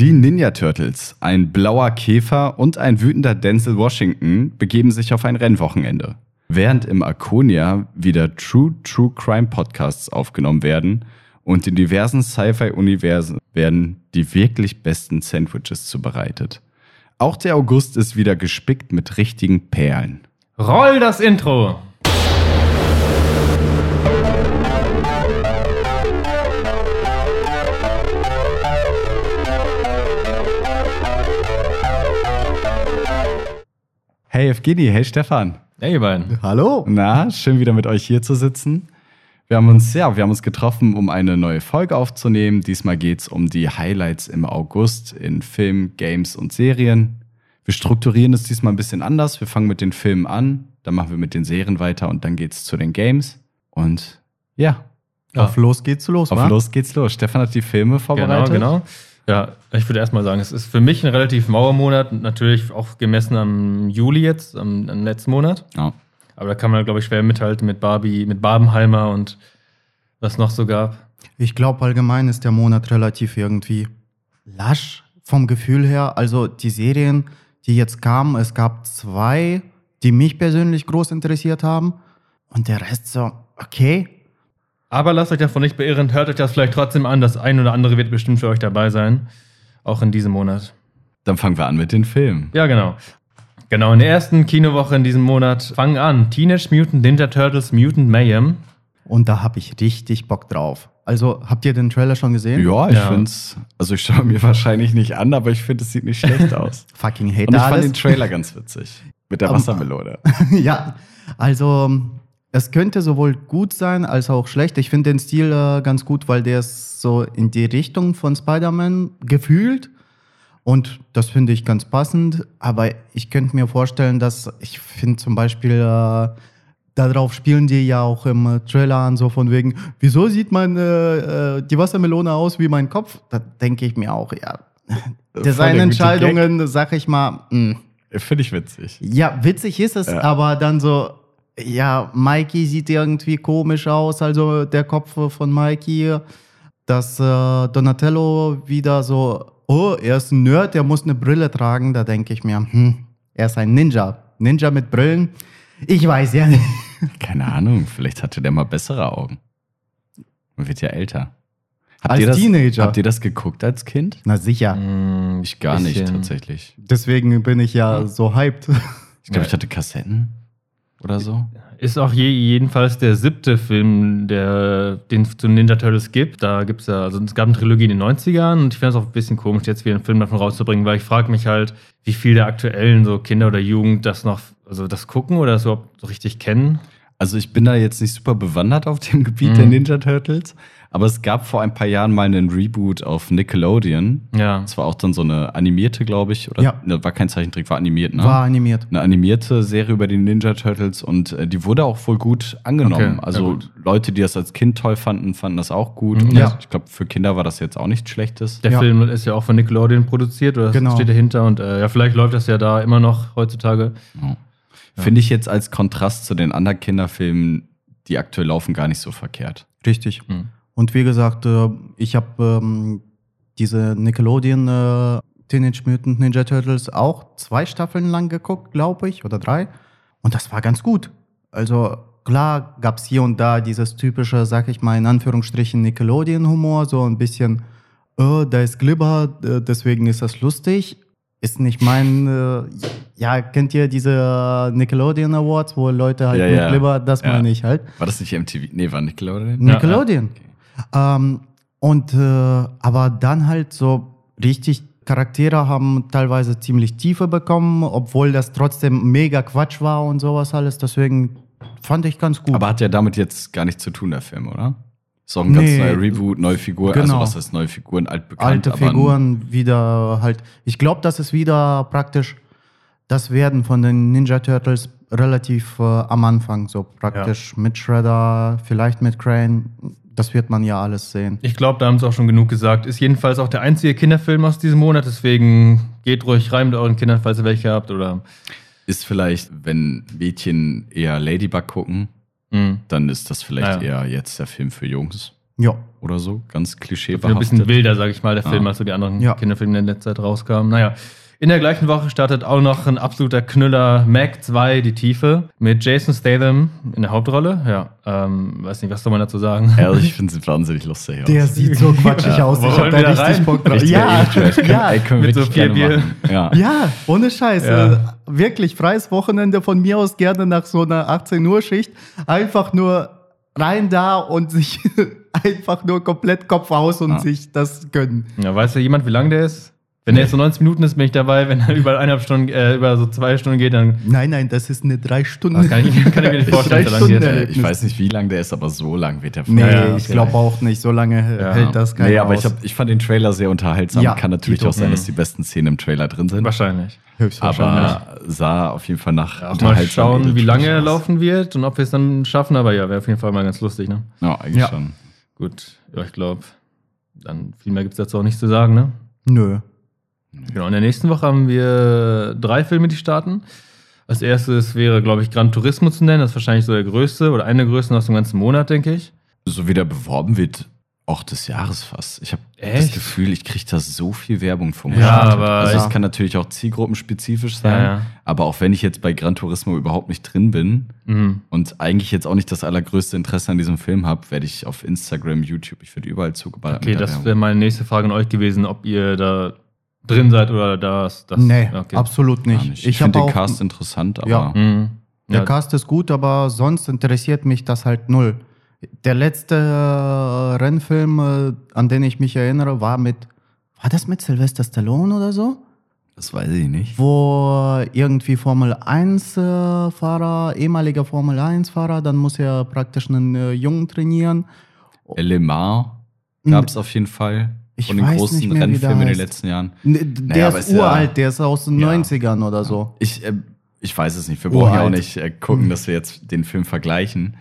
Die Ninja Turtles, ein blauer Käfer und ein wütender Denzel Washington begeben sich auf ein Rennwochenende. Während im Arconia wieder True True Crime Podcasts aufgenommen werden und in diversen Sci-Fi-Universen werden die wirklich besten Sandwiches zubereitet. Auch der August ist wieder gespickt mit richtigen Perlen. Roll das Intro! Hey Evgeny, hey Stefan. Hey, ihr beiden. Hallo. Na, schön wieder mit euch hier zu sitzen. Wir haben uns, ja, wir haben uns getroffen, um eine neue Folge aufzunehmen. Diesmal geht es um die Highlights im August in Film, Games und Serien. Wir strukturieren es diesmal ein bisschen anders. Wir fangen mit den Filmen an, dann machen wir mit den Serien weiter und dann geht es zu den Games. Und ja, Ja. Auf los geht's los, auf wa? los geht's los. Stefan hat die Filme vorbereitet. Genau, genau. Ja, ich würde erstmal sagen, es ist für mich ein relativ mauer Monat, natürlich auch gemessen am Juli jetzt, am, am letzten Monat. Ja. Aber da kann man, glaube ich, schwer mithalten mit Barbie, mit Barbenheimer und was noch so gab. Ich glaube, allgemein ist der Monat relativ irgendwie lasch vom Gefühl her. Also die Serien, die jetzt kamen, es gab zwei, die mich persönlich groß interessiert haben. Und der Rest so, okay. Aber lasst euch davon nicht beirren, hört euch das vielleicht trotzdem an. Das ein oder andere wird bestimmt für euch dabei sein. Auch in diesem Monat. Dann fangen wir an mit den Filmen. Ja, genau. Genau, in der ersten Kinowoche in diesem Monat fangen an Teenage Mutant Ninja Turtles Mutant Mayhem. Und da habe ich richtig Bock drauf. Also, habt ihr den Trailer schon gesehen? Ja, ich Ja. find's, also ich schaue mir wahrscheinlich nicht an, aber ich finde, es sieht nicht schlecht aus. Fucking Und hate ich fand alles. den Trailer ganz witzig. Mit der Ähm, Wassermelone. ja, also es könnte sowohl gut sein als auch schlecht. Ich finde den Stil äh, ganz gut, weil der ist so in die Richtung von Spider-Man gefühlt. Und das finde ich ganz passend. Aber ich könnte mir vorstellen, dass ich finde zum Beispiel, äh, darauf spielen die ja auch im äh, Trailer an, so von wegen, wieso sieht man äh, äh, die Wassermelone aus wie mein Kopf? Da denke ich mir auch, ja. gute Designentscheidungen, sag ich mal, mh. Finde ich witzig. Ja, witzig ist es, Ja. aber dann so, ja, Mikey sieht irgendwie komisch aus, also der Kopf von Mikey, dass äh, Donatello wieder so, oh, er ist ein Nerd, er muss eine Brille tragen, da denke ich mir, hm, er ist ein Ninja. Ninja mit Brillen? Ich weiß ja nicht. Keine Ahnung, vielleicht hatte der mal bessere Augen. Man wird ja älter. Habt Als ihr das, Teenager. Habt ihr das geguckt als Kind? Na sicher. Mm, Ich gar nicht, bisschen. tatsächlich. Deswegen bin ich ja so hyped. Ich glaube, ich hatte Kassetten oder so. Ist auch je, jedenfalls der siebte Film, der, den es zu Ninja Turtles gibt. Da gibt es ja, also es gab eine Trilogie in den 90ern und ich finde es auch ein bisschen komisch, jetzt wieder einen Film davon rauszubringen, weil ich frage mich halt, wie viel der aktuellen so Kinder oder Jugend das noch, also das gucken oder das überhaupt so richtig kennen. Also ich bin da jetzt nicht super bewandert auf dem Gebiet Mhm. der Ninja Turtles, aber es gab vor ein paar Jahren mal einen Reboot auf Nickelodeon. Ja. Das war auch dann so eine animierte, glaube ich, oder Ja. ne, war kein Zeichentrick, war animiert, ne? War animiert. eine animierte Serie über die Ninja Turtles und äh, die wurde auch wohl gut angenommen. Okay, also ja gut. Leute, die das als Kind toll fanden, fanden das auch gut. Mhm. Und Ja. ich glaube, für Kinder war das jetzt auch nichts Schlechtes. Der Ja. Film ist ja auch von Nickelodeon produziert oder Genau. steht dahinter und äh, ja, vielleicht läuft das ja da immer noch heutzutage. Ja. Finde ich jetzt als Kontrast zu den anderen Kinderfilmen, die aktuell laufen, gar nicht so verkehrt. Richtig. Hm. Und wie gesagt, äh, ich habe ähm, diese Nickelodeon äh, Teenage Mutant Ninja Turtles auch zwei Staffeln lang geguckt, glaube ich, oder drei. Und das war ganz gut. Also klar gab es hier und da dieses typische, sag ich mal in Anführungsstrichen, Nickelodeon-Humor, so ein bisschen, äh, da ist Glibber, äh, deswegen ist das lustig. Ist nicht mein, äh, ja, kennt ihr diese Nickelodeon Awards, wo Leute halt Ja, mit ja. Glibber, das Ja. meine ich halt. War das nicht MTV? Nee, war Nickelodeon? Ja, Nickelodeon. Ähm, und äh, aber dann halt so richtig Charaktere haben teilweise ziemlich Tiefe bekommen, obwohl das trotzdem mega Quatsch war und sowas alles. Deswegen fand ich ganz gut. Aber hat ja damit jetzt gar nichts zu tun, der Film, oder? Ist auch ein ganz Nee. neuer Reboot, neue Figuren. Also Genau. was heißt neue Figuren, altbekannt. alte Figuren wieder halt. Ich glaube, das ist wieder praktisch das Werden von den Ninja Turtles relativ äh, am Anfang, so praktisch mit Shredder, vielleicht mit Crane. Das wird man ja alles sehen. Ich glaube, da haben sie auch schon genug gesagt. Ist jedenfalls auch der einzige Kinderfilm aus diesem Monat, deswegen geht ruhig rein mit euren Kindern, falls ihr welche habt. Oder Ist vielleicht, wenn Mädchen eher Ladybug gucken, Mhm. dann ist das vielleicht Ja. eher jetzt der Film für Jungs. Ja, oder so. Ganz Ein klischeebehaftet. bisschen wilder, sag ich mal, der Ja. Film, als so die anderen Ja. Kinderfilme in der letzten Zeit rauskamen. Naja. In der gleichen Woche startet auch noch ein absoluter Knüller Mac 2, Die Tiefe, mit Jason Statham in der Hauptrolle. Ja, ähm, weiß nicht, was soll man dazu sagen? Ehrlich, ich finde sie wahnsinnig lustig aus. Der sieht so quatschig Ja. aus. Ich Wollen hab wir da richtig rein? Bock drauf. Ja, ja. ey, Mit so gerne Bier. Ja. Ja, ohne Scheiß. Ja. Äh, wirklich, freies Wochenende von mir aus gerne nach so einer 18 Uhr Schicht. Einfach nur rein da und sich einfach nur komplett Kopf aus und Ja. sich das gönnen. Ja, weiß ja jemand, wie lang der ist? Wenn der jetzt so 90 Minuten ist, bin ich dabei. Wenn er über eineinhalb Stunden, äh, über so zwei Stunden geht, dann Nein, nein, das ist eine drei Stunden. Das kann ich, kann ich mir nicht vorstellen, Drei so lange geht. Stunden. Ich weiß nicht, wie lang der ist, aber so lang wird der Nee, Ja, ich glaube auch nicht. So lange Ja. hält das keiner Nee, aber aus. ich, hab, ich fand den Trailer sehr unterhaltsam. Ja, Kann natürlich auch sein, Mhm. dass die besten Szenen im Trailer drin sind. Wahrscheinlich. Höchstwahrscheinlich. Aber sah auf jeden Fall nach Ja, auch mal schauen, wie lange er laufen wird und ob wir es dann schaffen. Aber ja, wäre auf jeden Fall mal ganz lustig, ne? Ja, eigentlich Ja. schon. Gut, ja, ich glaube, dann viel mehr gibt es dazu auch nicht zu sagen, ne? Nö. Genau, in der nächsten Woche haben wir drei Filme, die starten. Als erstes wäre, glaube ich, Gran Turismo zu nennen. Das ist wahrscheinlich so der größte oder einer der größten aus dem ganzen Monat, denke ich. So wie der beworben wird, auch des Jahres fast. Ich habe das? Gefühl, ich kriege da so viel Werbung vom Ja, aber Also ja. es kann natürlich auch zielgruppenspezifisch sein. Ja, ja. Aber auch wenn ich jetzt bei Gran Turismo überhaupt nicht drin bin Mhm. und eigentlich jetzt auch nicht das allergrößte Interesse an diesem Film habe, werde ich auf Instagram, YouTube, ich werde überall zugeballert. Okay, das wäre meine nächste Frage an euch gewesen, ob ihr da drin seid oder das. das nee, okay. absolut nicht. nicht. Ich, Ich, finde den auch. Cast interessant, aber Ja. Mhm. Der Ja, Cast ist gut, aber sonst interessiert mich das halt null. Der letzte äh, Rennfilm, äh, an den ich mich erinnere, war mit, war das mit Sylvester Stallone oder so? das weiß ich nicht. Wo irgendwie Formel 1 äh, Fahrer, ehemaliger Formel 1 Fahrer, dann muss er praktisch einen äh, Jungen trainieren. Le Mans gab es auf jeden Fall. Ich Von den weiß großen nicht mehr, Rennfilmen in den letzten Jahren. N- Der Naja, ist ist ja- uralt, der ist aus den Ja. 90ern oder so. Ich, äh, ich weiß es nicht. Wir brauchen ja auch Uralt. nicht äh, gucken, dass wir jetzt den Film vergleichen.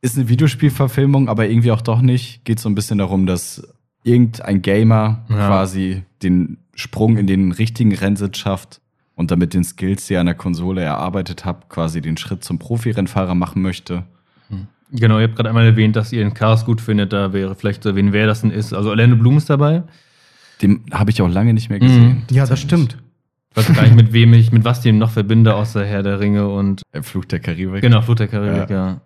Ist eine Videospielverfilmung, aber irgendwie auch doch nicht. Geht so ein bisschen darum, dass irgendein Gamer Ja. quasi den Sprung in den richtigen Rennsitz schafft und damit den Skills, die er an der Konsole erarbeitet hat, quasi den Schritt zum Profirennfahrer machen möchte. Genau, ihr habt gerade einmal erwähnt, dass ihr den Cast gut findet. Da wäre vielleicht zu erwähnen, wer das denn ist. Also Orlando Bloom ist dabei. Den habe ich auch lange nicht mehr gesehen. Ja, das stimmt. Ich weiß gar nicht, mit wem ich, mit was ihn noch verbinde, außer Herr der Ringe und Äh, Fluch der Karibik. genau, Flut der Karibik, ja.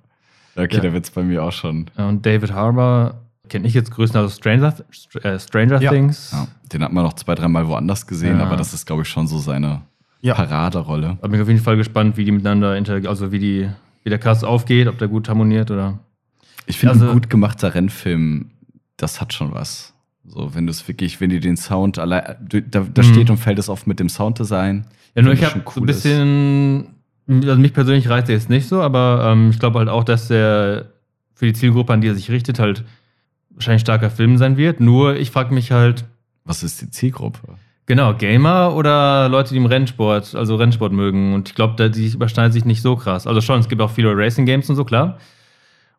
Okay, Ja. da wird's bei mir auch schon. Ja, Und David Harbour kenne ich jetzt größtenteils aus Stranger, äh, Stranger Ja. Things. Ja, den hat man noch zwei, dreimal woanders gesehen, Ja. aber das ist, glaube ich, schon so seine Ja. Paraderolle. Da bin ich auf jeden Fall gespannt, wie die miteinander interagieren, also wie die, wie der Cast aufgeht, ob der gut harmoniert oder. Ich finde, Also- ein gut gemachter Rennfilm, das hat schon was. So, wenn du es wirklich, wenn die den Sound allein, da, da Mhm. steht und fällt es oft mit dem Sounddesign. Ja, nur ich habe schon so ein cool bisschen, also mich persönlich reizt er jetzt nicht so, aber ähm, ich glaube halt auch, dass der für die Zielgruppe, an die er sich richtet, halt wahrscheinlich starker Film sein wird. Nur ich frage mich halt, Was ist die Zielgruppe? Genau, Gamer oder Leute, die im Rennsport, also Rennsport mögen. Und ich glaube, die überschneiden sich nicht so krass. Also schon, es gibt auch viele Racing Games und so, klar.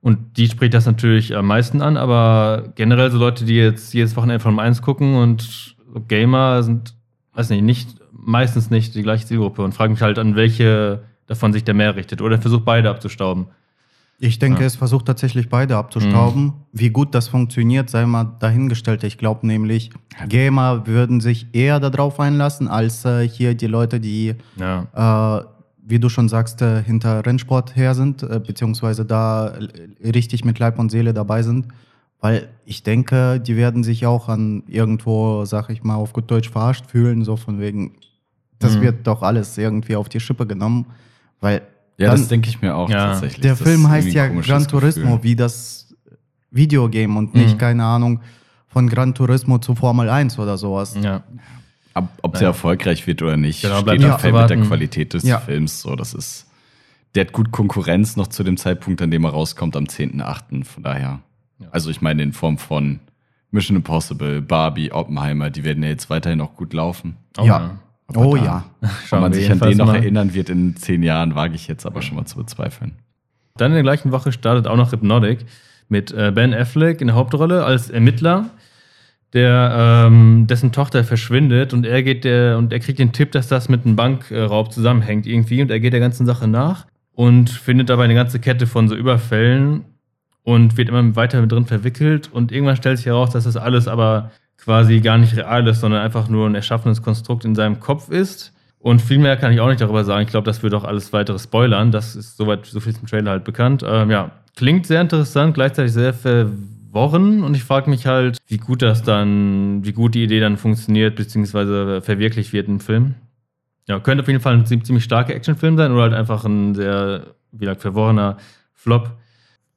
Und die spricht das natürlich am meisten an, aber generell so Leute, die jetzt jedes Wochenende von 1 gucken und Gamer sind, weiß nicht, nicht, meistens nicht die gleiche Zielgruppe und frage mich halt, an welche davon sich der mehr richtet oder versucht beide abzustauben. Ich denke, Ja. es versucht tatsächlich beide abzustauben. Wie gut das funktioniert, sei mal dahingestellt. Ich glaube nämlich, Gamer würden sich eher darauf einlassen, als äh, hier die Leute, die, Ja. äh, wie du schon sagst, äh, hinter Rennsport her sind, äh, beziehungsweise da äh, richtig mit Leib und Seele dabei sind. Weil ich denke, die werden sich auch an irgendwo, sag ich mal, auf gut Deutsch verarscht fühlen, so von wegen, das Mhm. wird doch alles irgendwie auf die Schippe genommen. Weil Ja, dann- das denke ich mir auch Ja. tatsächlich. der Das Film heißt ja Gran Turismo, Gefühl. wie das Videogame und nicht, Mhm. keine Ahnung, von Gran Turismo zu Formel 1 oder sowas. ja. Ob, ob der erfolgreich wird oder nicht, Genau, steht fällt mit der. Qualität des Ja. Films. So, das ist, der hat gut Konkurrenz noch zu dem Zeitpunkt, an dem er rauskommt, am 10.8. Von daher. Ja. Also ich meine in Form von Mission Impossible, Barbie, Oppenheimer, die werden ja jetzt weiterhin auch gut laufen. Ja. Aber Oh da- ja. Ob Schauen man wir sich an den noch mal. erinnern wird in zehn Jahren, wage ich jetzt aber schon mal zu bezweifeln. Dann in der gleichen Woche startet auch noch Hypnotic mit äh, Ben Affleck in der Hauptrolle als Ermittler, der ähm, dessen Tochter verschwindet und er geht der und er kriegt den Tipp, dass das mit einem Bankraub zusammenhängt irgendwie und er geht der ganzen Sache nach und findet dabei eine ganze Kette von so Überfällen und wird immer weiter mit drin verwickelt und irgendwann stellt sich heraus, dass das alles aber quasi gar nicht real ist, sondern einfach nur ein erschaffenes Konstrukt in seinem Kopf ist. Und viel mehr kann ich auch nicht darüber sagen. Ich glaube, das wird auch alles weitere spoilern. Das ist soweit so viel zum Trailer halt bekannt. Ähm, ja, klingt sehr interessant, gleichzeitig sehr verworren. Und ich frage mich halt, wie gut das dann, wie gut die Idee dann funktioniert, beziehungsweise verwirklicht wird im Film. Ja, könnte auf jeden Fall ein ziemlich starker Actionfilm sein oder halt einfach ein sehr, wie gesagt, verworrener Flop.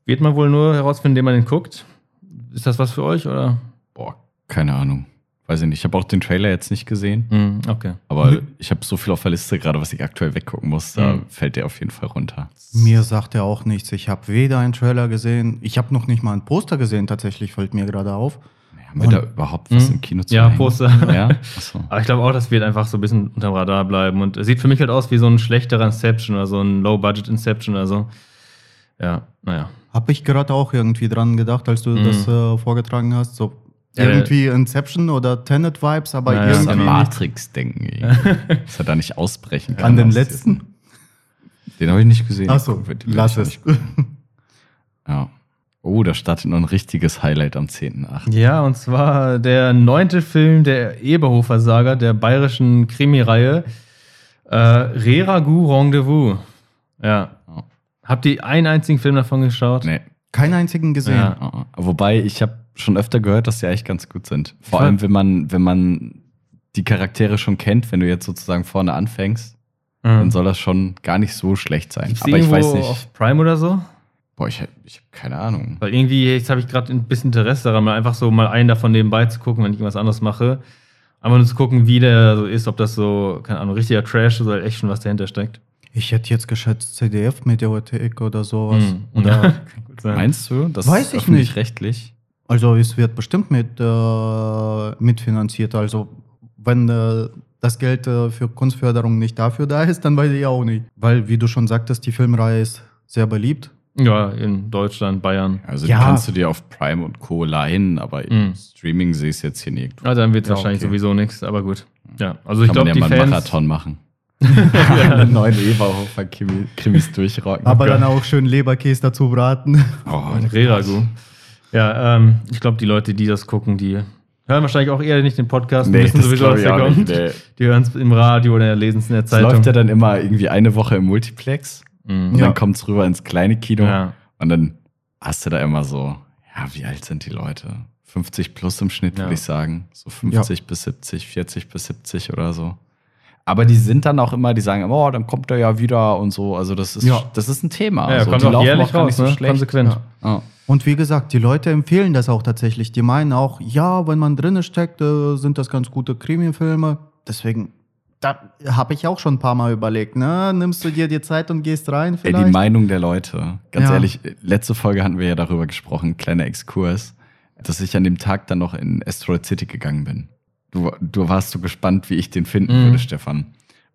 Wird man wohl nur herausfinden, indem man den guckt. Ist das was für euch oder? Boah, keine Ahnung. Weiß ich nicht. Ich habe auch den Trailer jetzt nicht gesehen. Hm, okay. Aber ich habe so viel auf der Liste, gerade was ich aktuell weggucken muss, da Mhm. fällt der auf jeden Fall runter. Mir sagt er auch nichts. Ich habe weder einen Trailer gesehen, ich habe noch nicht mal ein Poster gesehen, tatsächlich fällt mir gerade auf. Haben wir da überhaupt was Mhm. im Kino zu Ja, hängen? Poster. Ja? Achso. Aber ich glaube auch, das wird einfach so ein bisschen unterm Radar bleiben. Und es sieht für mich halt aus wie so ein schlechterer Inception oder so ein Low-Budget Inception oder so. Ja, naja. Habe ich gerade auch irgendwie dran gedacht, als du Mhm. das äh, vorgetragen hast. So irgendwie Inception oder Tenet-Vibes, aber Ja, ja, Ich muss an irgendwie Matrix denken, irgendwie. dass er da nicht ausbrechen kann. an den letzten. Den habe ich nicht gesehen. Achso, lass es. Ja. Oh, da startet noch ein richtiges Highlight am 10.8. Ja, und zwar der neunte Film der Eberhofer-Saga, der bayerischen Krimireihe. Äh, Reragu Rendezvous. Ja. Habt ihr einen einzigen Film davon geschaut? Nee. Keinen einzigen gesehen. Ja. Wobei, ich habe schon öfter gehört, dass die eigentlich ganz gut sind. Vor allem, wenn man, wenn man die Charaktere schon kennt, wenn du jetzt sozusagen vorne anfängst, dann Mhm. soll das schon gar nicht so schlecht sein. Gibt's Aber ich weiß nicht. auf Prime oder so? Boah, ich, ich habe keine Ahnung. Weil irgendwie, jetzt habe ich gerade ein bisschen Interesse daran, mal einfach so mal einen davon nebenbei zu gucken, wenn ich irgendwas anderes mache. Einfach nur zu gucken, wie der so ist, ob das so, keine Ahnung, richtiger Trash ist oder echt schon was dahinter steckt. Ich hätte jetzt geschätzt CDF Mediathek oder sowas. Mhm. Oder sein. Meinst du? Das Weiß ist ich öffentlich-rechtlich? Also es wird bestimmt mit, äh, mitfinanziert. Also wenn äh, das Geld äh, für Kunstförderung nicht dafür da ist, dann weiß ich auch nicht. Weil, wie du schon sagtest, die Filmreihe ist sehr beliebt. Ja, in Deutschland, Bayern. Also Ja. die kannst du dir auf Prime und Co. leihen, aber im Mhm. Streaming sehe ich es jetzt hier nirgendwo. Ah, dann wird es Ja, wahrscheinlich okay. sowieso nichts, aber gut. Ja, also ich Kann man glaube, ja die mal einen Fans. Marathon machen. Alle neuen Eberhofer-Krimis durchrocken. Aber dann auch schön Leberkäse dazu braten. Oh, Reragu. Ja, ähm, ich glaube, die Leute, die das gucken, die hören wahrscheinlich auch eher nicht den Podcast, Nee, die wissen das sowieso, was ich da auch kommt. nicht, nee. Die hören es im Radio oder lesen es in der Es Zeitung. läuft ja dann immer irgendwie eine Woche im Multiplex Mhm. und Ja. dann kommt es rüber ins kleine Kino Ja. und dann hast du da immer so, ja, wie alt sind die Leute? 50 plus im Schnitt, Ja. würde ich sagen. So 50 bis 70, 40 bis 70 oder so. Aber die sind dann auch immer, die sagen, immer, oh, dann kommt er ja wieder und so. Also das ist, Ja. das ist ein Thema. Ja, also, kommt die auch laufen jährlich gar raus, ne? Konsequent. Ja. Und wie gesagt, die Leute empfehlen das auch tatsächlich. Die meinen auch, ja, wenn man drinne steckt, äh, sind das ganz gute Krimi-Filme. Deswegen, da habe ich auch schon ein paar Mal überlegt, ne? Nimmst du dir die Zeit und gehst rein Ey, vielleicht? die Meinung der Leute. Ganz Ja. ehrlich, letzte Folge hatten wir ja darüber gesprochen, kleiner Exkurs, dass ich an dem Tag dann noch in Asteroid City gegangen bin. Du, du warst so gespannt, wie ich den finden Mhm. würde, Stefan.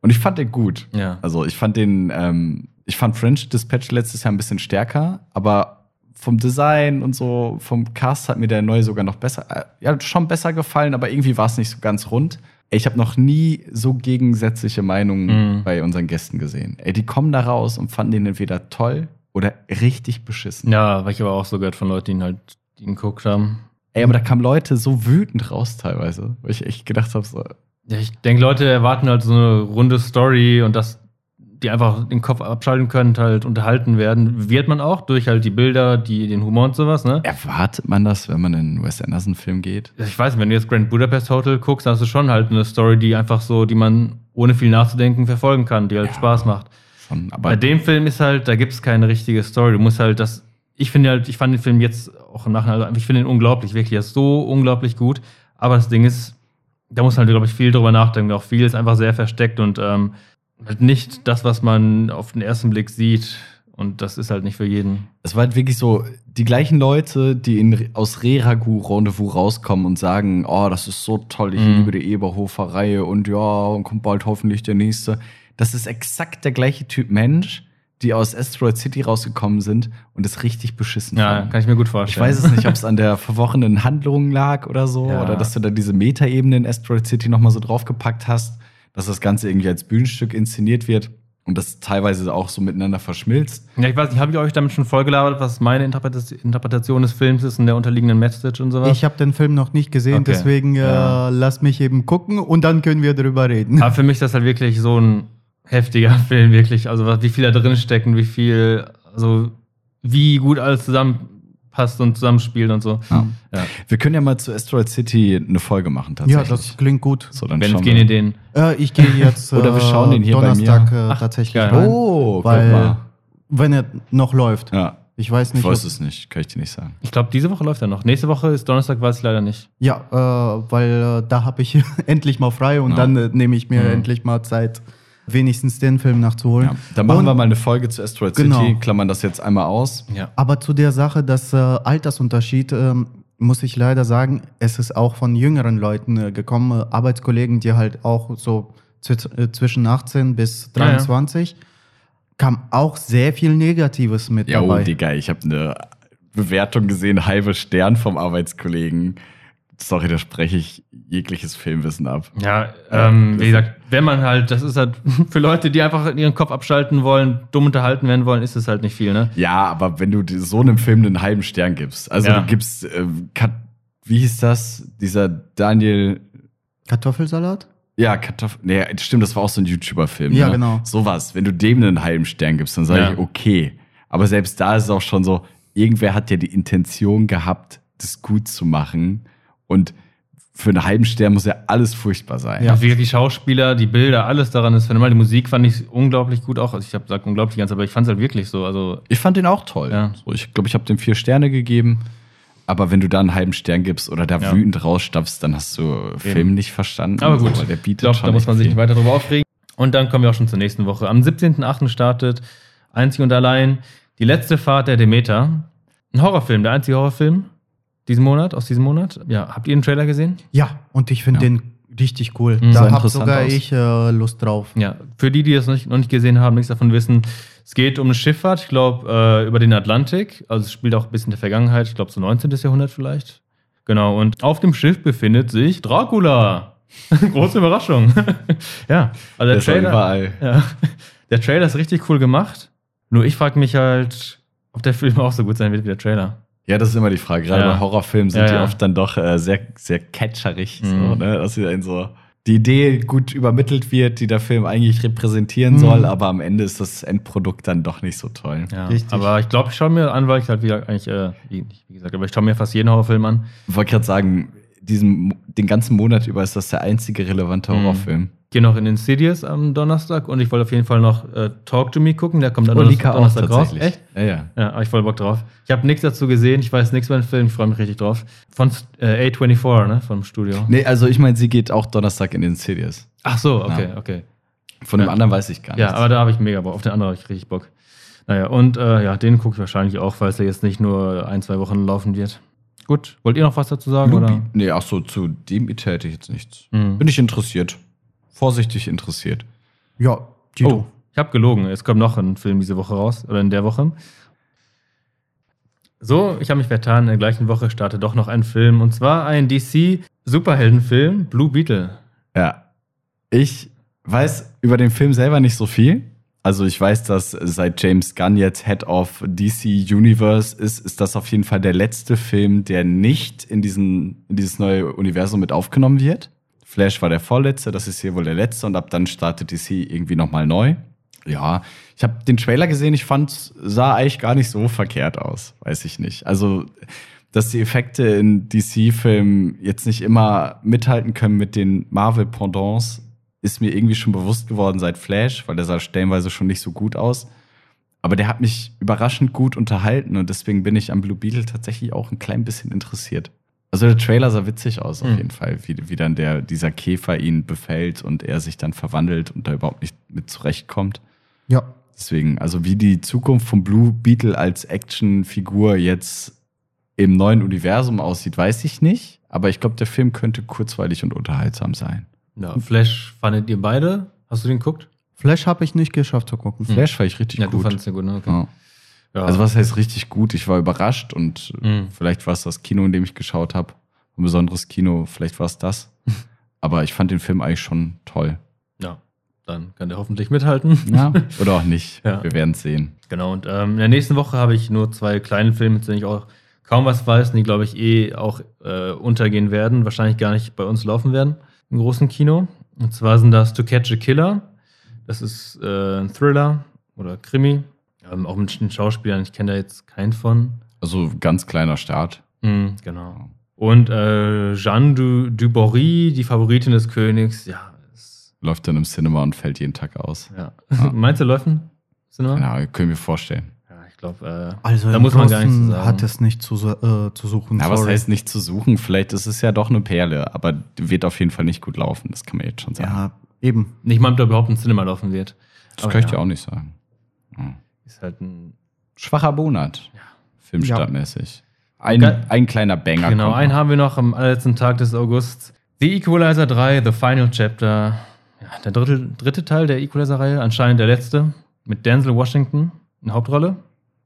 Und ich fand den gut. Ja. Also ich fand den, ähm, ich fand French Dispatch letztes Jahr ein bisschen stärker, aber vom Design und so, vom Cast hat mir der neue sogar noch besser, äh, ja, schon besser gefallen, aber irgendwie war es nicht so ganz rund. Ey, ich habe noch nie so gegensätzliche Meinungen Mhm. bei unseren Gästen gesehen. Ey, die kommen da raus und fanden den entweder toll oder richtig beschissen. Ja, weil ich aber auch so gehört von Leuten, die ihn halt die ihn geguckt haben. Ey, aber da kamen Leute so wütend raus teilweise, wo ich echt gedacht habe, so, Ja, ich denke, Leute erwarten halt so eine runde Story und dass die einfach den Kopf abschalten können und halt unterhalten werden. Wird man auch durch halt die Bilder, die, den Humor und sowas, ne? erwartet man das, wenn man in einen Wes Anderson-Film geht? Ich weiß wenn du jetzt Grand Budapest Hotel guckst, dann hast du schon halt eine Story, die einfach so, die man ohne viel nachzudenken verfolgen kann, die halt Ja. Spaß macht. Schon, aber Bei dem Film ist halt, da gibt es keine richtige Story. Du musst halt das. Ich finde halt, ich fand den Film jetzt auch im Nachhinein, also ich finde ihn unglaublich, wirklich. Er ist so unglaublich gut. Aber das Ding ist, da muss man halt, glaube ich, viel drüber nachdenken. Auch viel ist einfach sehr versteckt und ähm, halt nicht das, was man auf den ersten Blick sieht. Und das ist halt nicht für jeden. Es war halt wirklich so, die gleichen Leute, die in, aus Reragu Rendezvous rauskommen und sagen, oh, das ist so toll, ich Mhm. liebe die Eberhofer-Reihe und ja, und kommt bald hoffentlich der nächste. Das ist exakt der gleiche Typ Mensch, die aus Asteroid City rausgekommen sind und es richtig beschissen Ja, fanden. kann ich mir gut Ich vorstellen. weiß es nicht, ob es an der verworrenen Handlung lag oder so, Ja. oder dass du da diese Metaebene in Asteroid City nochmal so draufgepackt hast, dass das Ganze irgendwie als Bühnenstück inszeniert wird. und das teilweise auch so miteinander verschmilzt. Ja, ich weiß nicht, habe ich euch damit schon vollgelabert, was meine Interpretation Interpretation des Films ist und der unterliegenden Message und sowas? Ich habe den Film noch nicht gesehen, Okay. deswegen äh, Ja. lass mich eben gucken und dann können wir darüber reden. Aber für mich ist das halt wirklich so ein heftiger Film, wirklich. Also was- wie viel da drin steckt und wie viel, also wie gut alles zusammenpasst und zusammenspielt und so. Ja. Ja. Wir können ja mal zu Asteroid City eine Folge machen, Ja, tatsächlich. das klingt gut. so, dann Wenn gehen wir. in den. Äh, ich gehe jetzt Oder wir schauen ihn hier bei Donnerstag mir. äh, Ach, tatsächlich geil. rein, Oh, guck weil mal. wenn er noch läuft. Ja, Ich weiß ich nicht. weiß ob- es nicht, kann ich dir nicht sagen. Ich glaube, diese Woche läuft er noch. Nächste Woche ist Donnerstag, weiß ich leider nicht. Ja, äh, weil äh, da habe ich endlich mal frei und Ja. dann äh, nehme ich mir Mhm. endlich mal Zeit, wenigstens den Film nachzuholen. Ja. Dann machen Und- wir mal eine Folge zu Asteroid Genau. City, klammern das jetzt einmal aus. Ja. Aber zu der Sache, dass äh, Altersunterschied, ähm, muss ich leider sagen, es ist auch von jüngeren Leuten äh, gekommen, äh, Arbeitskollegen, die halt auch so äh, zwischen 18 bis Ja, ja. 23, kam auch sehr viel Negatives mit Ja, oh, dabei. Digga, ich habe eine Bewertung gesehen, halbe Stern vom Arbeitskollegen. Sorry, da spreche ich jegliches Filmwissen ab. Ja, ähm, wie gesagt, wenn man halt, das ist halt für Leute, die einfach ihren Kopf abschalten wollen, dumm unterhalten werden wollen, ist es halt nicht viel, ne? Ja, aber wenn du so einem Film einen halben Stern gibst, also Ja. du gibst, äh, Kat wie hieß das? Dieser Daniel, Kartoffelsalat? ja, Kartoffel, nee, stimmt, das war auch so ein YouTuber-Film. Ja, ne? genau. Sowas, wenn du dem einen halben Stern gibst, dann sage Ja. ich, okay. Aber selbst da ist es auch schon so, irgendwer hat ja die Intention gehabt, das gut zu machen. Und für einen halben Stern muss ja alles furchtbar sein. Ja. Wie gesagt, die Schauspieler, die Bilder, alles daran ist phänomenal. Die Musik fand ich unglaublich gut auch. Also ich habe gesagt unglaublich ganz, aber ich fand es halt wirklich so. Also Ich fand den auch toll. Ja. So, ich glaube, ich habe dem vier Sterne gegeben. Aber wenn du da einen halben Stern gibst oder da Ja. wütend rausstapfst, dann hast du Film nicht verstanden. Aber gut, So, der ich bietet glaube, schon da muss man sich nicht weiter drüber aufregen. Und dann kommen wir auch schon zur nächsten Woche. Am 17.8. startet einzig und allein die letzte Fahrt der Demeter. Ein Horrorfilm, der einzige Horrorfilm diesen Monat, aus diesem Monat. Ja, habt ihr den Trailer gesehen? Ja, und ich finde Ja. den richtig cool. Mhm. Da habe sogar aus. ich äh, Lust drauf. Ja, für die, die das noch nicht, noch nicht gesehen haben, nichts davon wissen, es geht um eine Schifffahrt, ich glaube, äh, über den Atlantik. Also es spielt auch ein bisschen in der Vergangenheit, ich glaube so 19. Jahrhundert vielleicht. Genau, und auf dem Schiff befindet sich Dracula. Große Überraschung. ja, also Der auch Trailer, überall. ja, der Trailer ist richtig cool gemacht. Nur ich frage mich halt, ob der Film auch so gut sein wird wie der Trailer. Ja, das ist immer die Frage. Gerade Ja. bei Horrorfilmen sind Ja, die ja. oft dann doch äh, sehr, sehr catcherig. So, Mhm. ne? Dass sie dann so die Idee gut übermittelt wird, die der Film eigentlich repräsentieren Mhm. soll, aber am Ende ist das Endprodukt dann doch nicht so toll. Ja, Richtig. aber ich glaube, ich schaue mir an, weil ich halt wie, eigentlich, äh, wie, wie gesagt, aber ich schaue mir fast jeden Horrorfilm an. Ich wollte gerade sagen, diesen, den ganzen Monat über ist das der einzige relevante Mhm. Gehe noch in Insidious am Donnerstag und ich wollte auf jeden Fall noch äh, Talk to Me gucken. Der kommt dann Olika auch Donnerstag raus. Echt? Ja, ja. Ja, habe ich voll Bock drauf. Ich habe nichts dazu gesehen, ich weiß nichts über den Film, ich freue mich richtig drauf. Von äh, A24, ne, vom Studio. Nee, also ich meine, sie geht auch Donnerstag in den Cities. Ach so, okay, Ja. okay. Von dem Ja. anderen weiß ich gar nicht. Ja, aber da habe ich mega Bock. Auf den anderen habe ich richtig Bock. Naja, und äh, ja, den gucke ich wahrscheinlich auch, weil es ja jetzt nicht nur ein, zwei Wochen laufen wird. Gut, wollt ihr noch was dazu sagen? Lubi- Oder? Nee, ach so, zu dem hätte ich jetzt nichts. Mhm. Bin ich interessiert. Vorsichtig interessiert. Ja, Tito. Oh, ich habe gelogen. Es kommt noch ein Film diese Woche raus oder in der Woche. So, ich habe mich vertan. In der gleichen Woche startet doch noch ein Film und zwar ein DC-Superheldenfilm, Blue Beetle. Ja. Ich weiß über den Film selber nicht so viel. Also ich weiß, dass seit James Gunn jetzt Head of DC Universe ist, ist das auf jeden Fall der letzte Film, der nicht in, diesen, in dieses neue Universum mit aufgenommen wird. Flash war der vorletzte, das ist hier wohl der letzte und ab dann startet DC irgendwie nochmal neu. Ja, ich habe den Trailer gesehen, ich fand, sah eigentlich gar nicht so verkehrt aus, weiß ich nicht. Also, dass die Effekte in DC-Filmen jetzt nicht immer mithalten können mit den Marvel-Pendants, ist mir irgendwie schon bewusst geworden seit Flash, weil der sah stellenweise schon nicht so gut aus. Aber der hat mich überraschend gut unterhalten und deswegen bin ich am Blue Beetle tatsächlich auch ein klein bisschen interessiert. Also der Trailer sah witzig aus auf Mhm. jeden Fall, wie, wie dann der, dieser Käfer ihn befällt und er sich dann verwandelt und da überhaupt nicht mit zurechtkommt. Ja. Deswegen, also wie die Zukunft vom Blue Beetle als Actionfigur jetzt im neuen Universum aussieht, weiß ich nicht. Aber ich glaube, der Film könnte kurzweilig und unterhaltsam sein. Ja, Flash fandet ihr beide? Hast du den geguckt? Flash habe ich nicht geschafft zu gucken. Flash war ich richtig ja, du gut. fandest den gut, ne? Okay. Ja. Ja. Also was heißt richtig gut? Ich war überrascht und Mhm. vielleicht war es das Kino, in dem ich geschaut habe. Ein besonderes Kino, vielleicht war es das. Aber ich fand den Film eigentlich schon toll. Ja. dann kann der hoffentlich mithalten. Ja, oder auch nicht. Ja. Wir werden es sehen. Genau, und ähm, in der nächsten Woche habe ich nur zwei kleine Filme, zu denen ich auch kaum was weiß, und die, glaube ich, eh auch äh, untergehen werden, wahrscheinlich gar nicht bei uns laufen werden im großen Kino. Und zwar sind das To Catch a Killer. Das ist äh, ein Thriller oder Krimi. Ähm, auch mit den Schauspielern, ich kenne da jetzt keinen von. Also ganz kleiner Start. Mhm, genau. Und äh, Jeanne du, Dubory, die Favoritin des Königs, ja. Läuft dann im Cinema und fällt jeden Tag aus. ja. Ah. Meinst du, läuft ein Cinema? Ja, können wir vorstellen. Ja, ich glaube, äh, Also da im muss man gar nichts sagen. hat es nicht zu, äh, zu suchen. Ja, was heißt nicht zu suchen? Vielleicht ist es ja doch eine Perle, aber wird auf jeden Fall nicht gut laufen. Das kann man jetzt schon sagen. Ja, eben. Nicht mal, ob da überhaupt ein Cinema laufen wird. das aber kann ich ja. dir auch nicht sagen. Ist halt ein. Schwacher Monat. Ja. Filmstartmäßig. Ein, ein kleiner Banger. Genau, kommt einen noch. haben wir noch am allerletzten Tag des Augusts. The Equalizer 3, The Final Chapter. Ja, der dritte, dritte Teil der Equalizer-Reihe, anscheinend der letzte. Mit Denzel Washington in Hauptrolle.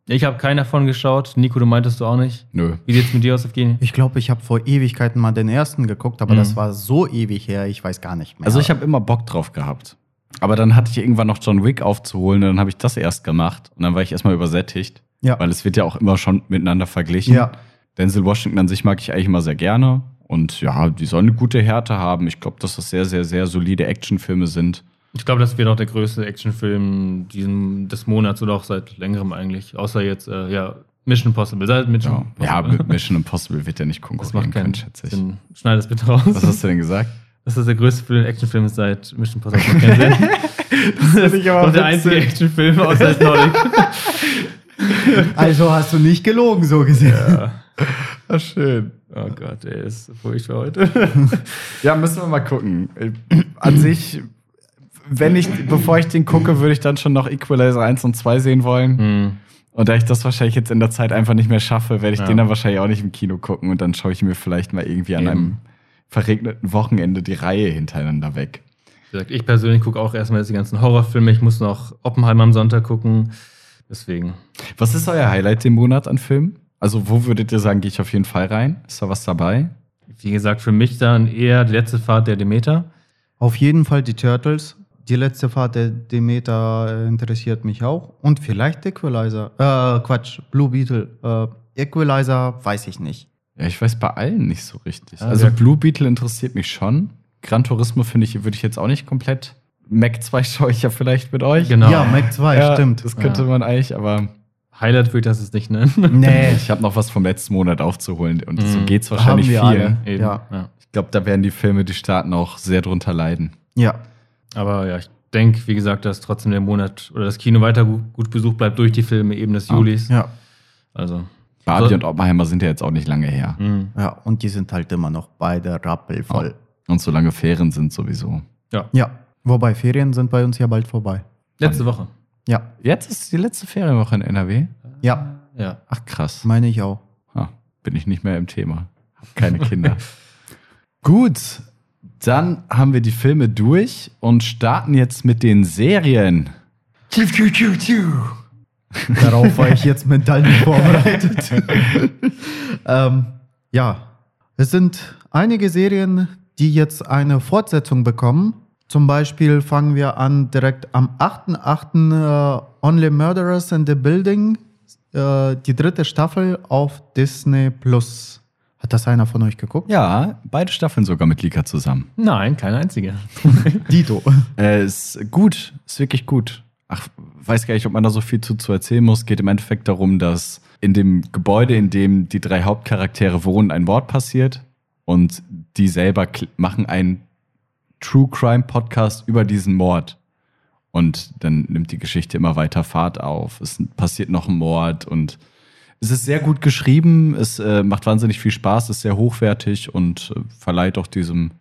Ich habe keinen davon geschaut. Nico, du meintest du auch nicht. Nö. Wie sieht's mit dir aus, Evgeny? Ich glaube, ich habe vor Ewigkeiten mal den ersten geguckt, aber Mhm. das war so ewig her, ich weiß gar nicht mehr. Also ich habe immer Bock drauf gehabt. Aber dann hatte ich irgendwann noch John Wick aufzuholen und dann habe ich das erst gemacht. Und dann war ich erstmal übersättigt. Ja. Weil es wird ja auch immer schon miteinander verglichen. Ja. Denzel Washington an sich mag ich eigentlich immer sehr gerne. Und ja, die sollen eine gute Härte haben. Ich glaube, dass das sehr, sehr, sehr solide Actionfilme sind. Ich glaube, das wird auch der größte Actionfilm diesen, des Monats oder auch seit längerem eigentlich. Außer jetzt, äh, ja, Mission Impossible. Seit Mission Ja, ja Impossible. mit Mission Impossible wird ja nicht das konkurrieren macht keinen können, schätze ich. Sinn. Schneid das bitte raus. Was hast du denn gesagt? Das ist der größte Film, Actionfilm ist seit Mission. Macht keinen Sinn. das ich aber doch der einzige Actionfilm außer Nordic. Also hast du nicht gelogen, so gesehen. ja. Ah, schön. Oh Gott, ey, ist furchtbar heute. Ja, müssen wir mal gucken. An sich, wenn ich, bevor ich den gucke, würde ich dann schon noch Equalizer 1 und 2 sehen wollen. Hm. Und da ich das wahrscheinlich jetzt in der Zeit einfach nicht mehr schaffe, werde ich Ja. den dann wahrscheinlich auch nicht im Kino gucken und dann schaue ich mir vielleicht mal irgendwie an Eben. einem verregneten Wochenende die Reihe hintereinander weg. Wie gesagt, ich persönlich gucke auch erstmal jetzt die ganzen Horrorfilme. Ich muss noch Oppenheimer am Sonntag gucken. Deswegen. Was ist euer Highlight im Monat an Filmen? Also, wo würdet ihr sagen, gehe ich auf jeden Fall rein? Ist da was dabei? Wie gesagt, für mich dann eher die letzte Fahrt der Demeter. Auf jeden Fall die Turtles. Die letzte Fahrt der Demeter äh, interessiert mich auch. Und vielleicht Equalizer. Äh, Quatsch, Blue Beetle. Äh, Equalizer weiß ich nicht. Ja, ich weiß bei allen nicht so richtig. Ja, also, ja. Blue Beetle interessiert mich schon. Gran Turismo finde ich, würde ich jetzt auch nicht komplett. Mac 2 schaue ich ja vielleicht mit euch. Genau. Ja, Mac 2, Ja, stimmt. Das könnte Ja. man eigentlich, aber Highlight würde ich das jetzt nicht nennen. Nee, ich habe noch was vom letzten Monat aufzuholen und so Mhm. geht's wahrscheinlich Haben wir vielen. Ja. ja. Ich glaube, da werden die Filme, die starten, auch sehr drunter leiden. ja. Aber ja, ich denke, wie gesagt, dass trotzdem der Monat oder das Kino weiter gut, gut besucht bleibt durch die Filme eben des Ah, Julis. Ja. Also. Barbie So- und Oppenheimer sind ja jetzt auch nicht lange her. mh. Ja, und die sind halt immer noch beide rappelvoll. Und solange Ferien sind sowieso. Ja. Ja. Wobei Ferien sind bei uns ja bald vorbei. Letzte Woche. Ja. Jetzt ist die letzte Ferienwoche in NRW. Ja, Ja. Ach krass. meine ich auch. Ha, bin ich nicht mehr im Thema. Hab keine Kinder. Gut, dann haben wir die Filme durch und starten jetzt mit den Serien. Darauf war ich jetzt mental nicht vorbereitet. ähm, ja, es sind einige Serien, die jetzt eine Fortsetzung bekommen. Zum Beispiel fangen wir an direkt am 8.8. Äh, Only Murderers in the Building, äh, die dritte Staffel auf Disney Plus. Hat das einer von euch geguckt? Ja, beide Staffeln sogar mit Lika zusammen. Nein, keine einzige. Dito. Äh, ist gut, ist wirklich gut. Ach, weiß gar nicht, ob man da so viel zu, zu erzählen muss. Geht im Endeffekt darum, dass in dem Gebäude, in dem die drei Hauptcharaktere wohnen, ein Mord passiert und die selber machen einen True Crime Podcast über diesen Mord. Und dann nimmt die Geschichte immer weiter Fahrt auf. Es passiert noch ein Mord und es ist sehr gut geschrieben. Es äh, macht wahnsinnig viel Spaß, ist sehr hochwertig und äh, verleiht auch diesem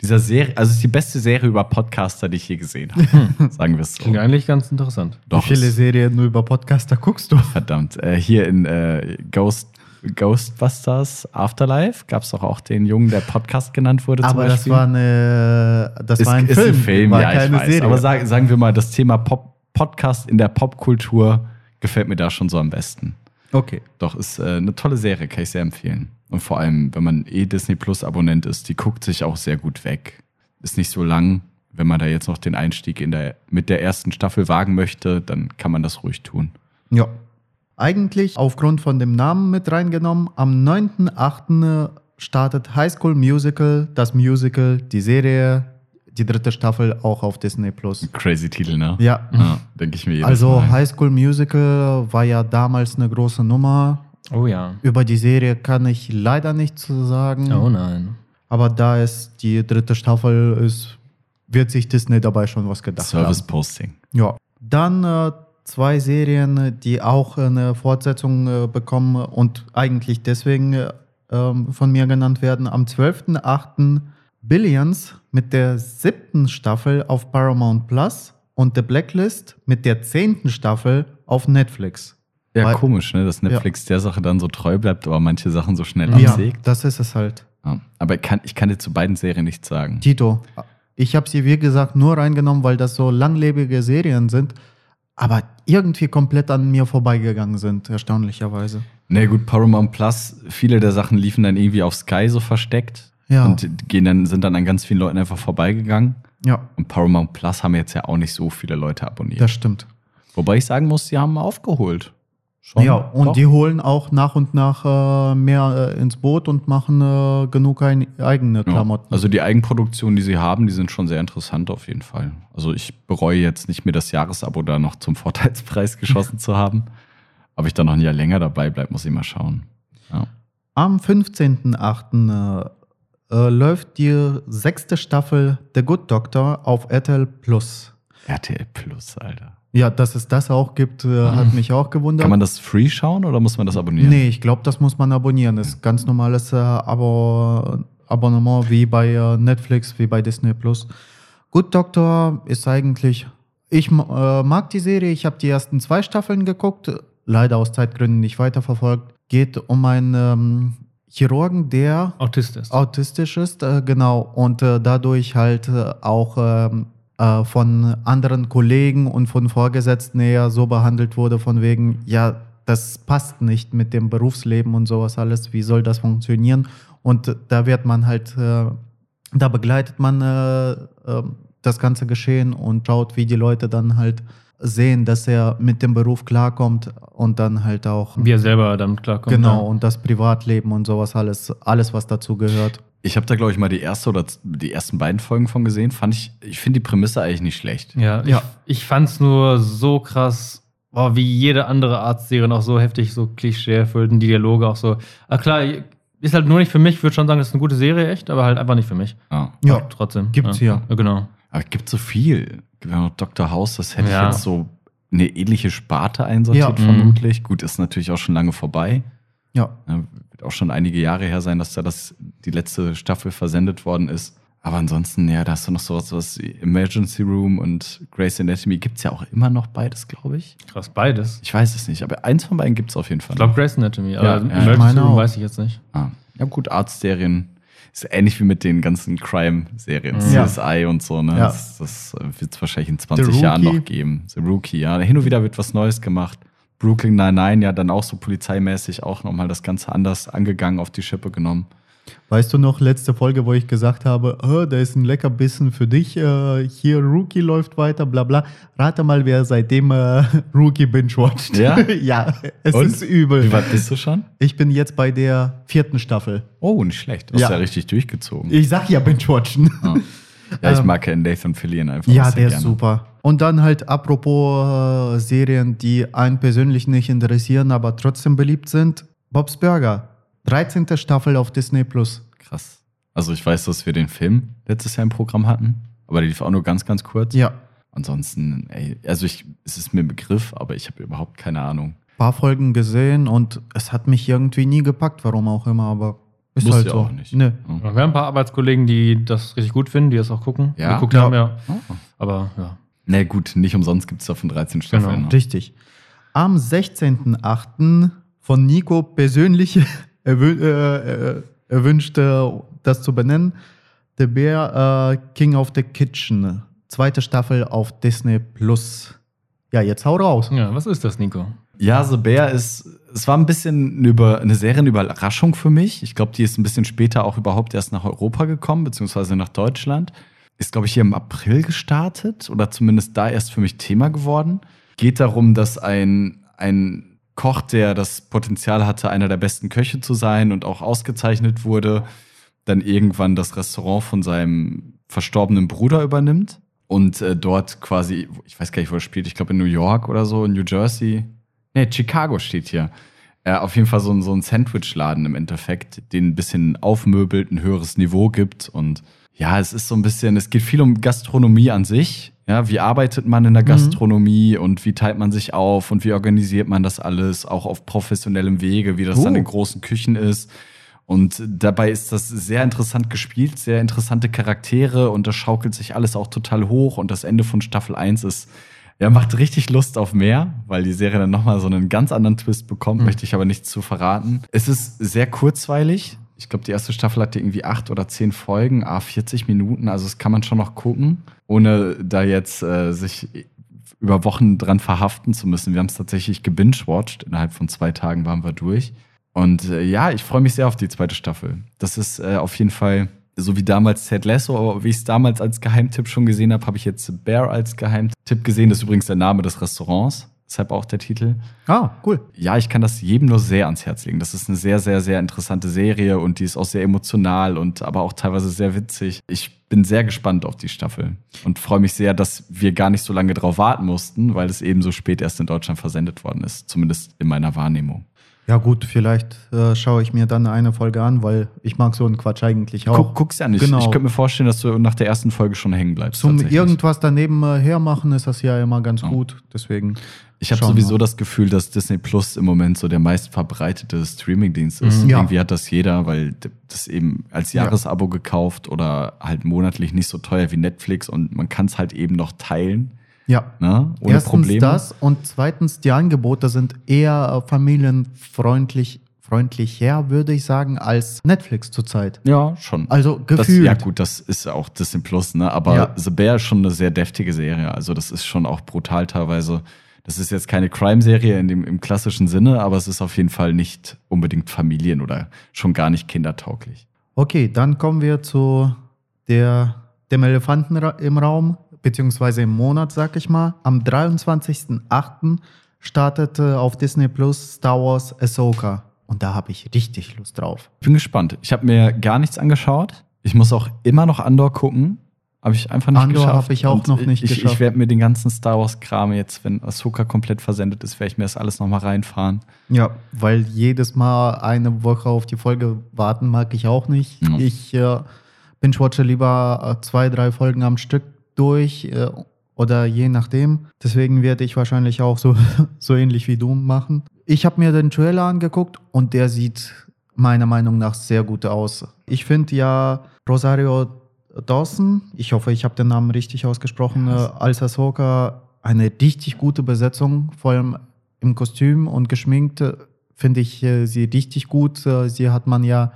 dieser Serie, also es ist die beste Serie über Podcaster, die ich je gesehen habe. Sagen wir es so. Klingt eigentlich ganz interessant. Wie viele Serien nur über Podcaster guckst du? verdammt. Äh, hier in äh, Ghost, Ghostbusters Afterlife gab es doch auch den Jungen, der Podcast genannt wurde. zum Aber das war eine, das ist, war ein ist Film, ein Film, war ja, keine ich weiß. Serie. Aber sag, sagen wir mal, das Thema Pop Podcast in der Popkultur gefällt mir da schon so am besten. Okay. Doch, ist äh, eine tolle Serie, kann ich sehr empfehlen. Und vor allem, wenn man eh Disney Plus Abonnent ist, die guckt sich auch sehr gut weg. Ist nicht so lang wenn man da jetzt noch den Einstieg in der, mit der ersten Staffel wagen möchte, dann kann man das ruhig tun. Ja. Eigentlich aufgrund von dem Namen mit reingenommen. Am 9.8. startet High School Musical, das Musical, die Serie, die dritte Staffel auch auf Disney Plus. Crazy Titel, ne? Ja. ja Denke ich mir jedes Also Mal. High School Musical war ja damals eine große Nummer. Oh ja. Über die Serie kann ich leider nichts zu sagen. Oh nein. Aber da es die dritte Staffel ist, wird sich Disney dabei schon was gedacht Service haben. Posting. Ja. Dann äh, zwei Serien, die auch eine Fortsetzung äh, bekommen und eigentlich deswegen äh, ähm, von mir genannt werden. Am 12.08. Billions mit der siebten Staffel auf Paramount Plus und The Blacklist mit der zehnten Staffel auf Netflix. Ja, Weil- komisch, ne? dass Netflix der Sache dann so treu bleibt, aber manche Sachen so schnell Ja, absägt. das ist es halt. Ja. Aber ich kann, ich kann dir zu beiden Serien nichts sagen. Tito, ich habe sie wie gesagt nur reingenommen, weil das so langlebige Serien sind, aber irgendwie komplett an mir vorbeigegangen sind, erstaunlicherweise. Na nee, gut, Paramount Plus, viele der Sachen liefen dann irgendwie auf Sky so versteckt Ja. und gehen dann, sind dann an ganz vielen Leuten einfach vorbeigegangen. Ja, Und Paramount Plus haben jetzt ja auch nicht so viele Leute abonniert. das stimmt. Wobei ich sagen muss, sie haben aufgeholt. Schon, ja, und doch. die holen auch nach und nach äh, mehr äh, ins Boot und machen äh, genug ein, eigene Ja. Klamotten. Also die Eigenproduktionen, die sie haben, die sind schon sehr interessant auf jeden Fall. Also ich bereue jetzt nicht, mir das Jahresabo da noch zum Vorteilspreis geschossen zu haben. Ob ich da noch ein Jahr länger dabei bleibe, muss ich mal schauen. Ja. Am 15.08. Äh, läuft die sechste Staffel The Good Doctor auf RTL Plus. RTL Plus, Alter. Ja, dass es das auch gibt, äh, hat mich auch gewundert. Kann man das free schauen oder muss man das abonnieren? Nee, ich glaube, das muss man abonnieren. Das ist ganz normales äh, Abo Abonnement wie bei äh, Netflix, wie bei Disney Plus. Good Doctor ist eigentlich. Ich äh, mag die Serie. Ich habe die ersten zwei Staffeln geguckt. Leider aus Zeitgründen nicht weiterverfolgt. Geht um einen ähm, Chirurgen, der Autist ist. autistisch ist, äh, genau, und äh, dadurch halt äh, auch ähm, äh, von anderen Kollegen und von Vorgesetzten eher so behandelt wurde, von wegen, ja, das passt nicht mit dem Berufsleben und sowas alles, wie soll das funktionieren? Und da wird man halt, äh, da begleitet man äh, äh, das ganze Geschehen und schaut, wie die Leute dann halt sehen, dass er mit dem Beruf klarkommt und dann halt auch Wie er selber damit klarkommt. Genau, Ja. und das Privatleben und sowas alles, alles, was dazu gehört. Ich habe da, glaube ich, mal die erste oder die ersten beiden Folgen von gesehen. Fand ich, ich finde die Prämisse eigentlich nicht schlecht. Ja, Ja. ich, ich fand's nur so krass, oh, wie jede andere Arztserie auch so heftig, so klischee erfüllt und die Dialoge auch so. Ah, klar, ist halt nur nicht für mich. Ich würde schon sagen, das ist eine gute Serie, echt, aber halt einfach nicht für mich. Ja. Ja, trotzdem. gibt's ja. ja. Genau. Aber es gibt so viel. Noch Dr. House, das hätte Ja. ich jetzt so eine ähnliche Sparte einsortiert, Ja. vermutlich. Gut, ist natürlich auch schon lange vorbei. Ja, Ja, wird auch schon einige Jahre her sein, dass da das, die letzte Staffel versendet worden ist. Aber ansonsten, ja, da hast du noch sowas, was wie Emergency Room und Grey's Anatomy gibt es ja auch immer noch beides, glaube ich. Krass, beides. Ich weiß es nicht, aber eins von beiden gibt es auf jeden Fall. Ich glaube Grey's Anatomy, aber ja, Emergency Room auch. weiß ich jetzt nicht. Ah, ja, gut, Arztserien. Ist ähnlich wie mit den ganzen Crime-Serien, Ja. CSI und so, ne? Ja. Das, das wird es wahrscheinlich in 20 The Jahren noch geben. The Rookie, ja. Hin und wieder wird was Neues gemacht. Brooklyn Nine-Nine ja dann auch so polizeimäßig auch nochmal das Ganze anders angegangen, auf die Schippe genommen. Weißt du noch, letzte Folge, wo ich gesagt habe, oh, da ist ein Leckerbissen für dich, äh, hier Rookie läuft weiter, bla bla. Rate mal, wer seitdem äh, Rookie binge-watcht. Ja? ja, es Und? ist übel. Wie weit bist du schon? Ich bin jetzt bei der vierten Staffel. Oh, nicht schlecht. Du hast ja, Ja. richtig durchgezogen. Ich sag ja binge-watchen. ja. ja, ich Ähm, mag ja Nathan Fillion einfach. Ja, der ist gerne. super. Und dann halt apropos äh, Serien, die einen persönlich nicht interessieren, aber trotzdem beliebt sind. Bob's Burger. 13. Staffel auf Disney Plus. Krass. Also ich weiß, dass wir den Film letztes Jahr im Programm hatten, aber der lief auch nur ganz, ganz kurz. Ja. Ansonsten, ey, also ich, es ist mir ein Begriff, aber ich habe überhaupt keine Ahnung. Paar Folgen gesehen und es hat mich irgendwie nie gepackt, warum auch immer, aber ist Muss halt ja so. auch nicht. Nee. Ja. Wir haben ein paar Arbeitskollegen, die das richtig gut finden, die das auch gucken. Ja? Geguckt Ja. haben, ja. Oh. Aber ja. Na gut, nicht umsonst gibt es davon 13 Staffeln. Genau. ne? Richtig. Am 16.08. von Nico persönlich erwü äh, äh, erwünscht, äh, das zu benennen. The Bear äh, King of the Kitchen. Zweite Staffel auf Disney Plus. Ja, jetzt hau raus. Ja, was ist das, Nico? Ja, The Bear ist, es war ein bisschen eine, Über, eine Serienüberraschung für mich. Ich glaube, die ist ein bisschen später auch überhaupt erst nach Europa gekommen, beziehungsweise nach Deutschland. ist, glaube ich, hier im April gestartet oder zumindest da erst für mich Thema geworden. Geht darum, dass ein, ein Koch, der das Potenzial hatte, einer der besten Köche zu sein und auch ausgezeichnet wurde, dann irgendwann das Restaurant von seinem verstorbenen Bruder übernimmt und äh, dort quasi, ich weiß gar nicht, wo er spielt, ich glaube in New York oder so, in New Jersey. Nee, Chicago steht hier. Äh, auf jeden Fall so, so ein Sandwichladen im Endeffekt, den ein bisschen aufmöbelt, ein höheres Niveau gibt. Und ja, es ist so ein bisschen, es geht viel um Gastronomie an sich. Ja, wie arbeitet man in der Gastronomie und wie teilt man sich auf und wie organisiert man das alles, auch auf professionellem Wege, wie das dann Oh. in großen Küchen ist. Und dabei ist das sehr interessant gespielt, sehr interessante Charaktere und das schaukelt sich alles auch total hoch. Und das Ende von Staffel 1 ist, ja, macht richtig Lust auf mehr, weil die Serie dann nochmal so einen ganz anderen Twist bekommt, möchte ich aber nicht zu verraten. Es ist sehr kurzweilig. Ich glaube, die erste Staffel hatte irgendwie acht oder zehn Folgen, a 40 Minuten, also das kann man schon noch gucken, ohne da jetzt äh, sich über Wochen dran verhaften zu müssen. Wir haben es tatsächlich gebingewatcht. Innerhalb von zwei Tagen waren wir durch. Und äh, ja, ich freue mich sehr auf die zweite Staffel. Das ist äh, auf jeden Fall so wie damals Ted Lasso, aber wie ich es damals als Geheimtipp schon gesehen habe, habe ich jetzt Bear als Geheimtipp gesehen. Das ist übrigens der Name des Restaurants, deshalb auch der Titel. Ah, cool. Ja, ich kann das jedem nur sehr ans Herz legen. Das ist eine sehr, sehr, sehr interessante Serie und die ist auch sehr emotional und aber auch teilweise sehr witzig. Ich bin sehr gespannt auf die Staffel und freue mich sehr, dass wir gar nicht so lange drauf warten mussten, weil es eben so spät erst in Deutschland versendet worden ist. Zumindest in meiner Wahrnehmung. Ja, gut, vielleicht äh, schaue ich mir dann eine Folge an, weil ich mag so einen Quatsch eigentlich auch. Guck, guck's ja nicht. Genau. Ich könnte mir vorstellen, dass du nach der ersten Folge schon hängen bleibst. Zum irgendwas daneben äh, hermachen ist das ja immer ganz Ja. gut. Deswegen. Ich habe sowieso wir. das Gefühl, dass Disney Plus im Moment so der meist verbreitete Streamingdienst ist. Mhm. Ja. Irgendwie hat das jeder, weil das eben als Ja. Jahresabo gekauft oder halt monatlich nicht so teuer wie Netflix und man kann es halt eben noch teilen, Ja. ne? ohne Erstens Probleme. das und zweitens die Angebote sind eher äh, familienfreundlich freundlicher, würde ich sagen, als Netflix zurzeit. Ja, schon. Also das, gefühlt. ja gut, das ist auch Disney Plus, ne? Aber Ja. The Bear ist schon eine sehr deftige Serie. Also das ist schon auch brutal teilweise. Das ist jetzt keine Crime-Serie in dem, im klassischen Sinne, aber es ist auf jeden Fall nicht unbedingt Familien- oder schon gar nicht kindertauglich. Okay, dann kommen wir zu der, dem Elefanten im Raum, beziehungsweise im Monat, sag ich mal. Am 23.08. startete auf Disney Plus Star Wars Ahsoka. Und da habe ich richtig Lust drauf. Ich bin gespannt. Ich habe mir gar nichts angeschaut. Ich muss auch immer noch Andor gucken. Habe ich einfach nicht Andor geschafft. hab ich auch Und noch nicht ich, geschafft. Ich werde mir den ganzen Star Wars-Kram jetzt, wenn Ahsoka komplett versendet ist, werde ich mir das alles nochmal reinfahren. Ja, weil jedes Mal eine Woche auf die Folge warten mag ich auch nicht. Ja. Ich äh, binge-watche lieber äh, zwei, drei Folgen am Stück durch äh, oder je nachdem. Deswegen werde ich wahrscheinlich auch so, so ähnlich wie du machen. Ich habe mir den Trailer angeguckt und der sieht meiner Meinung nach sehr gut aus. Ich finde ja Rosario Dawson, ich hoffe, ich habe den Namen richtig ausgesprochen, äh, als Ahsoka eine richtig gute Besetzung, vor allem im Kostüm und geschminkt äh, finde ich äh, sie richtig gut. Äh, sie hat man ja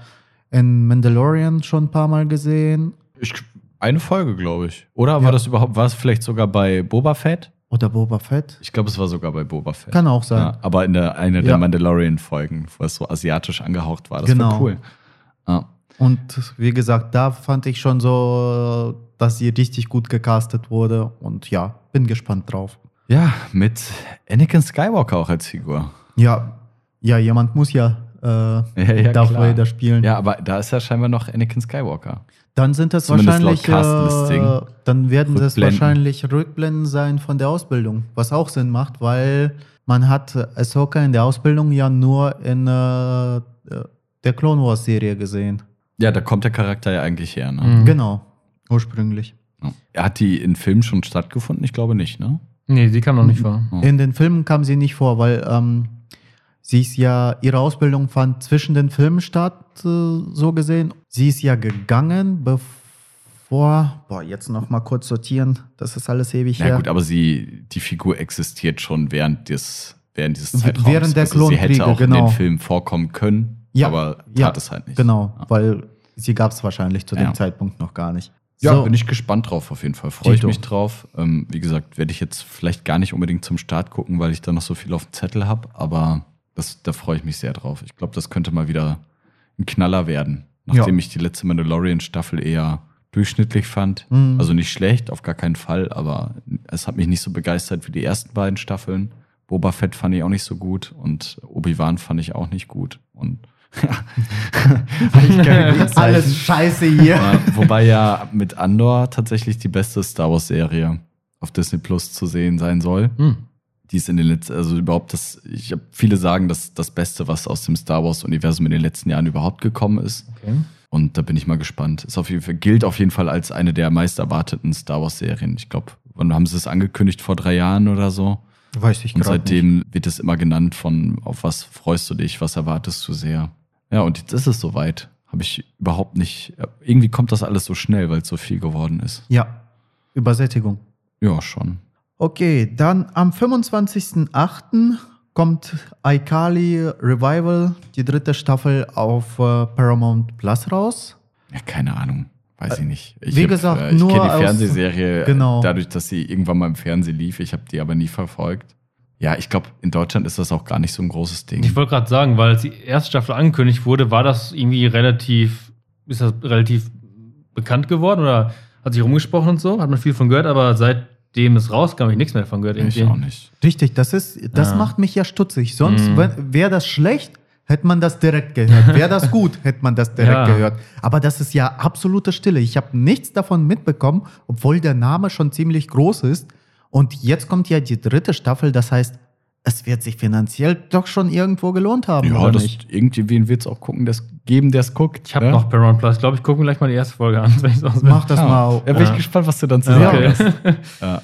in Mandalorian schon ein paar Mal gesehen. Ich, eine Folge, glaube ich. Oder war Ja. das überhaupt, war es vielleicht sogar bei Boba Fett? Oder Boba Fett. Ich glaube, es war sogar bei Boba Fett. Kann auch sein. Ja, aber in der einer der Ja. Mandalorian-Folgen, wo es so asiatisch angehaucht war. Das Genau. war cool. Und wie gesagt, da fand ich schon so, äh, dass sie richtig gut gecastet wurde. Und ja, bin gespannt drauf. ja, mit Anakin Skywalker auch als Figur. Ja, ja, jemand muss ja, äh, Ja, ja, Darth. Vader spielen. Ja, aber da ist ja scheinbar noch Anakin Skywalker. Dann sind es Zumindest wahrscheinlich, äh, dann werden das wahrscheinlich Rückblenden sein von der Ausbildung, was auch Sinn macht, weil man hat Ahsoka in der Ausbildung ja nur in äh, der Clone Wars Serie gesehen. Ja, da kommt der Charakter ja eigentlich her. Ne? Mhm. Genau, ursprünglich. Ja. Hat die in Filmen schon stattgefunden? Ich glaube nicht, ne? Nee, die kam noch nicht vor. Ja. In den Filmen kam sie nicht vor, weil ähm, sie ist ja, ihre Ausbildung fand zwischen den Filmen statt, äh, so gesehen. Sie ist ja gegangen, bevor, boah, jetzt noch mal kurz sortieren, das ist alles ewig Na her. gut, aber sie, die Figur existiert schon während des, während dieses Zeitraums. während der also sie hätte auch in genau. den Filmen vorkommen können, Ja, aber tat ja, es halt nicht. Genau, Ja. weil sie gab es wahrscheinlich zu Ja. dem Zeitpunkt noch gar nicht. Ja, So, bin ich gespannt drauf auf jeden Fall. Freue ich mich drauf. Ähm, wie gesagt, werde ich jetzt vielleicht gar nicht unbedingt zum Start gucken, weil ich da noch so viel auf dem Zettel habe, aber das, da freue ich mich sehr drauf. Ich glaube, das könnte mal wieder ein Knaller werden, nachdem Ja. ich die letzte Mandalorian-Staffel eher durchschnittlich fand. Mhm. Also nicht schlecht, auf gar keinen Fall, aber es hat mich nicht so begeistert wie die ersten beiden Staffeln. Boba Fett fand ich auch nicht so gut und Obi-Wan fand ich auch nicht gut. Und ja. Alles scheiße hier. Wobei ja mit Andor tatsächlich die beste Star Wars-Serie auf Disney Plus zu sehen sein soll. Hm. Die ist in den letzten, also überhaupt das, ich habe viele sagen, dass das Beste, was aus dem Star Wars-Universum in den letzten Jahren überhaupt gekommen ist. Okay. Und da bin ich mal gespannt. Ist auf jeden Fall, gilt auf jeden Fall als eine der meist erwarteten Star Wars-Serien. Ich glaube, wann haben sie es angekündigt? Vor drei Jahren oder so. Weiß ich Und gerade nicht. seitdem wird es immer genannt von, auf was freust du dich, was erwartest du sehr. Ja, und jetzt ist es soweit. Habe ich überhaupt nicht. Irgendwie kommt das alles so schnell, weil es so viel geworden ist. Ja, Übersättigung. Ja, schon. Okay, dann am 25.08. kommt iCarly Revival, die dritte Staffel auf äh, Paramount Plus raus. Ja, keine Ahnung. Weiß ich nicht. Ich wie hab, gesagt, äh, ich nur kenne die aus- Fernsehserie Genau. dadurch, dass sie irgendwann mal im Fernsehen lief. Ich habe die aber nie verfolgt. Ja, ich glaube, in Deutschland ist das auch gar nicht so ein großes Ding. Ich wollte gerade sagen, weil als die erste Staffel angekündigt wurde, war das irgendwie relativ, ist das relativ bekannt geworden oder hat sich rumgesprochen und so? Hat man viel von gehört, aber seitdem es rauskam, habe ich nichts mehr davon gehört. ich irgendwie. auch nicht. Richtig, das ist, das Ja. macht mich ja stutzig. Sonst Mhm. wäre das schlecht, hätte man das direkt gehört. Wäre das gut, hätte man das direkt Ja. gehört. Aber das ist ja absolute Stille. Ich habe nichts davon mitbekommen, obwohl der Name schon ziemlich groß ist. Und jetzt kommt ja die dritte Staffel, das heißt, es wird sich finanziell doch schon irgendwo gelohnt haben, Ja, oder das nicht? irgendwen wird es auch gucken, das geben, der es guckt. Ich habe ja? noch Paramount Plus. Ich glaube, ich gucke mir gleich mal die erste Folge an. Wenn ich's aus Mach das Ja. mal. Ja, bin ich gespannt, was du dann zu Ja, sagen okay. hast. Ja.